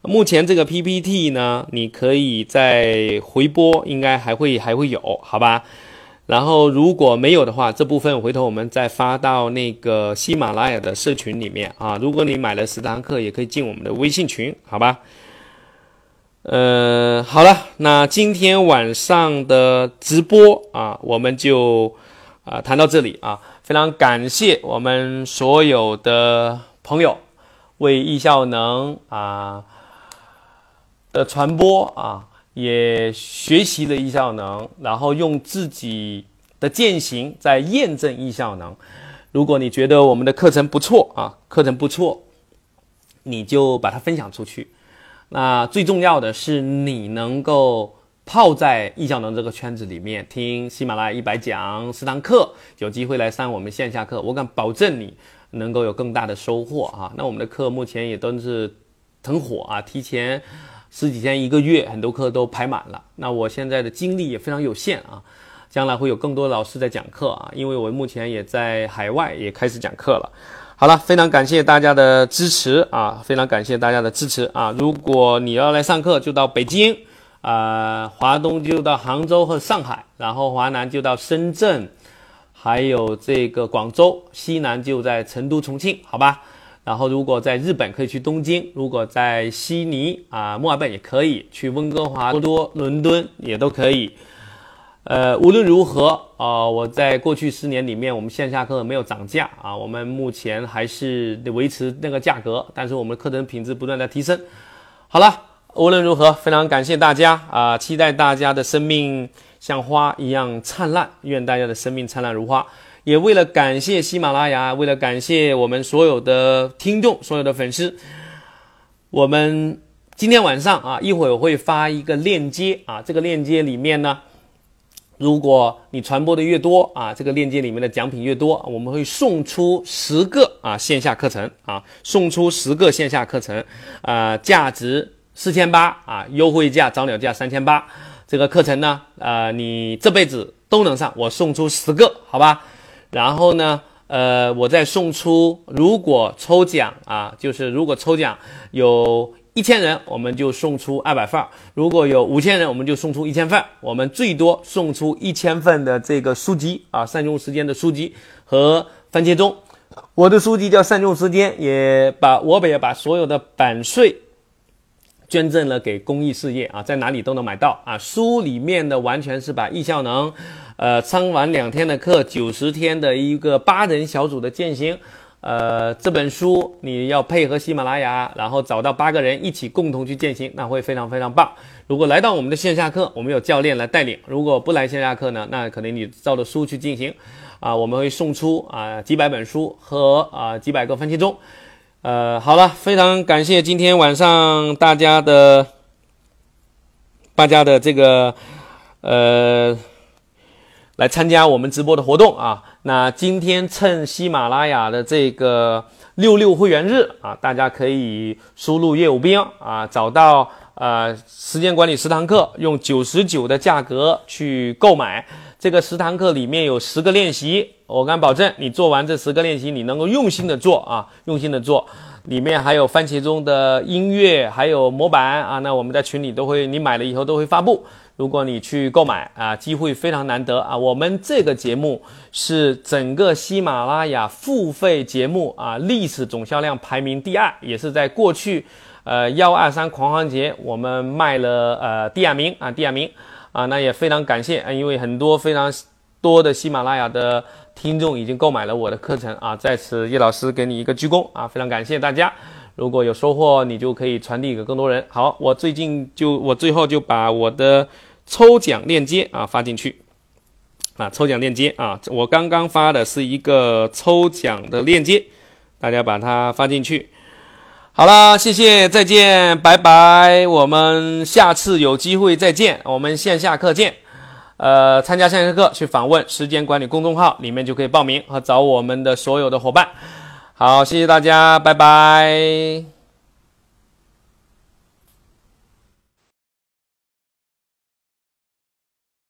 目前这个 PPT 呢，你可以在回播，应该还会还会有，好吧？然后如果没有的话，这部分回头我们再发到那个喜马拉雅的社群里面啊。如果你买了十堂课，也可以进我们的微信群，好吧？呃，好了，那今天晚上的直播啊，我们就啊谈到这里啊。非常感谢我们所有的朋友为易效能啊的传播啊，也学习了易效能，然后用自己的践行在验证易效能。如果你觉得我们的课程不错啊，课程不错，你就把它分享出去。那最重要的是，你能够泡在易效能这个圈子里面，听喜马拉雅一百讲十堂课，有机会来上我们线下课，我敢保证你能够有更大的收获啊！那我们的课目前也都是很火啊，提前十几天、一个月，很多课都排满了。那我现在的精力也非常有限啊，将来会有更多老师在讲课啊，因为我目前也在海外也开始讲课了。好了，非常感谢大家的支持啊！非常感谢大家的支持啊！如果你要来上课，就到北京，啊，华东就到杭州和上海，然后华南就到深圳，还有这个广州，西南就在成都、重庆，好吧？然后如果在日本可以去东京，如果在悉尼啊、墨尔本也可以去温哥华、多多、伦敦也都可以。呃，无论如何啊，我在过去十年里面，我们线下课没有涨价啊，我们目前还是维持那个价格，但是我们课程品质不断在提升。好了，无论如何，非常感谢大家啊，期待大家的生命像花一样灿烂，愿大家的生命灿烂如花。也为了感谢喜马拉雅，为了感谢我们所有的听众、所有的粉丝，我们今天晚上啊，一会儿我会发一个链接啊，这个链接里面呢。如果你传播的越多啊，这个链接里面的奖品越多，我们会送出十个啊线下课程啊，送出十个线下课程，啊，价值四千八啊，优惠价早鸟价三千八，这个课程呢，呃，你这辈子都能上，我送出十个，好吧？然后呢，呃，我再送出，如果抽奖啊，就是如果抽奖有。一千人，我们就送出二百份；如果有五千人，我们就送出一千份。我们最多送出一千份的这个书籍啊，善用时间的书籍和番茄钟。我的书籍叫善用时间，也把我也把所有的版税捐赠了给公益事业啊，在哪里都能买到啊。书里面的完全是把易效能，呃，上完两天的课，九十天的一个八人小组的践行。呃，这本书你要配合喜马拉雅，然后找到八个人一起共同去践行，那会非常非常棒。如果来到我们的线下课，我们有教练来带领；如果不来线下课呢，那可能你照着书去进行。啊，我们会送出啊几百本书和啊几百个番茄钟。呃，好了，非常感谢今天晚上大家的大家的这个呃。来参加我们直播的活动啊！那今天趁喜马拉雅的这个六六会员日啊，大家可以输入业务兵啊，找到呃时间管理十堂课，用九十九的价格去购买。这个十堂课里面有十个练习，我敢保证你做完这十个练习，你能够用心的做啊，用心的做。里面还有番茄钟的音乐，还有模板啊。那我们在群里都会，你买了以后都会发布。如果你去购买啊，机会非常难得啊。我们这个节目是整个喜马拉雅付费节目啊，历史总销量排名第二，也是在过去呃幺二三狂欢节我们卖了呃第二名啊，第二名啊。那也非常感谢啊，因为很多非常多的喜马拉雅的。听众已经购买了我的课程啊，在此叶老师给你一个鞠躬啊，非常感谢大家。如果有收获，你就可以传递给更多人。好，我最近就我最后就把我的抽奖链接啊发进去啊，抽奖链接啊，我刚刚发的是一个抽奖的链接，大家把它发进去。好了，谢谢，再见，拜拜，我们下次有机会再见，我们线下课见。呃，参加线下课去访问时间管理公众号，里面就可以报名和找我们的所有的伙伴。好，谢谢大家，拜拜。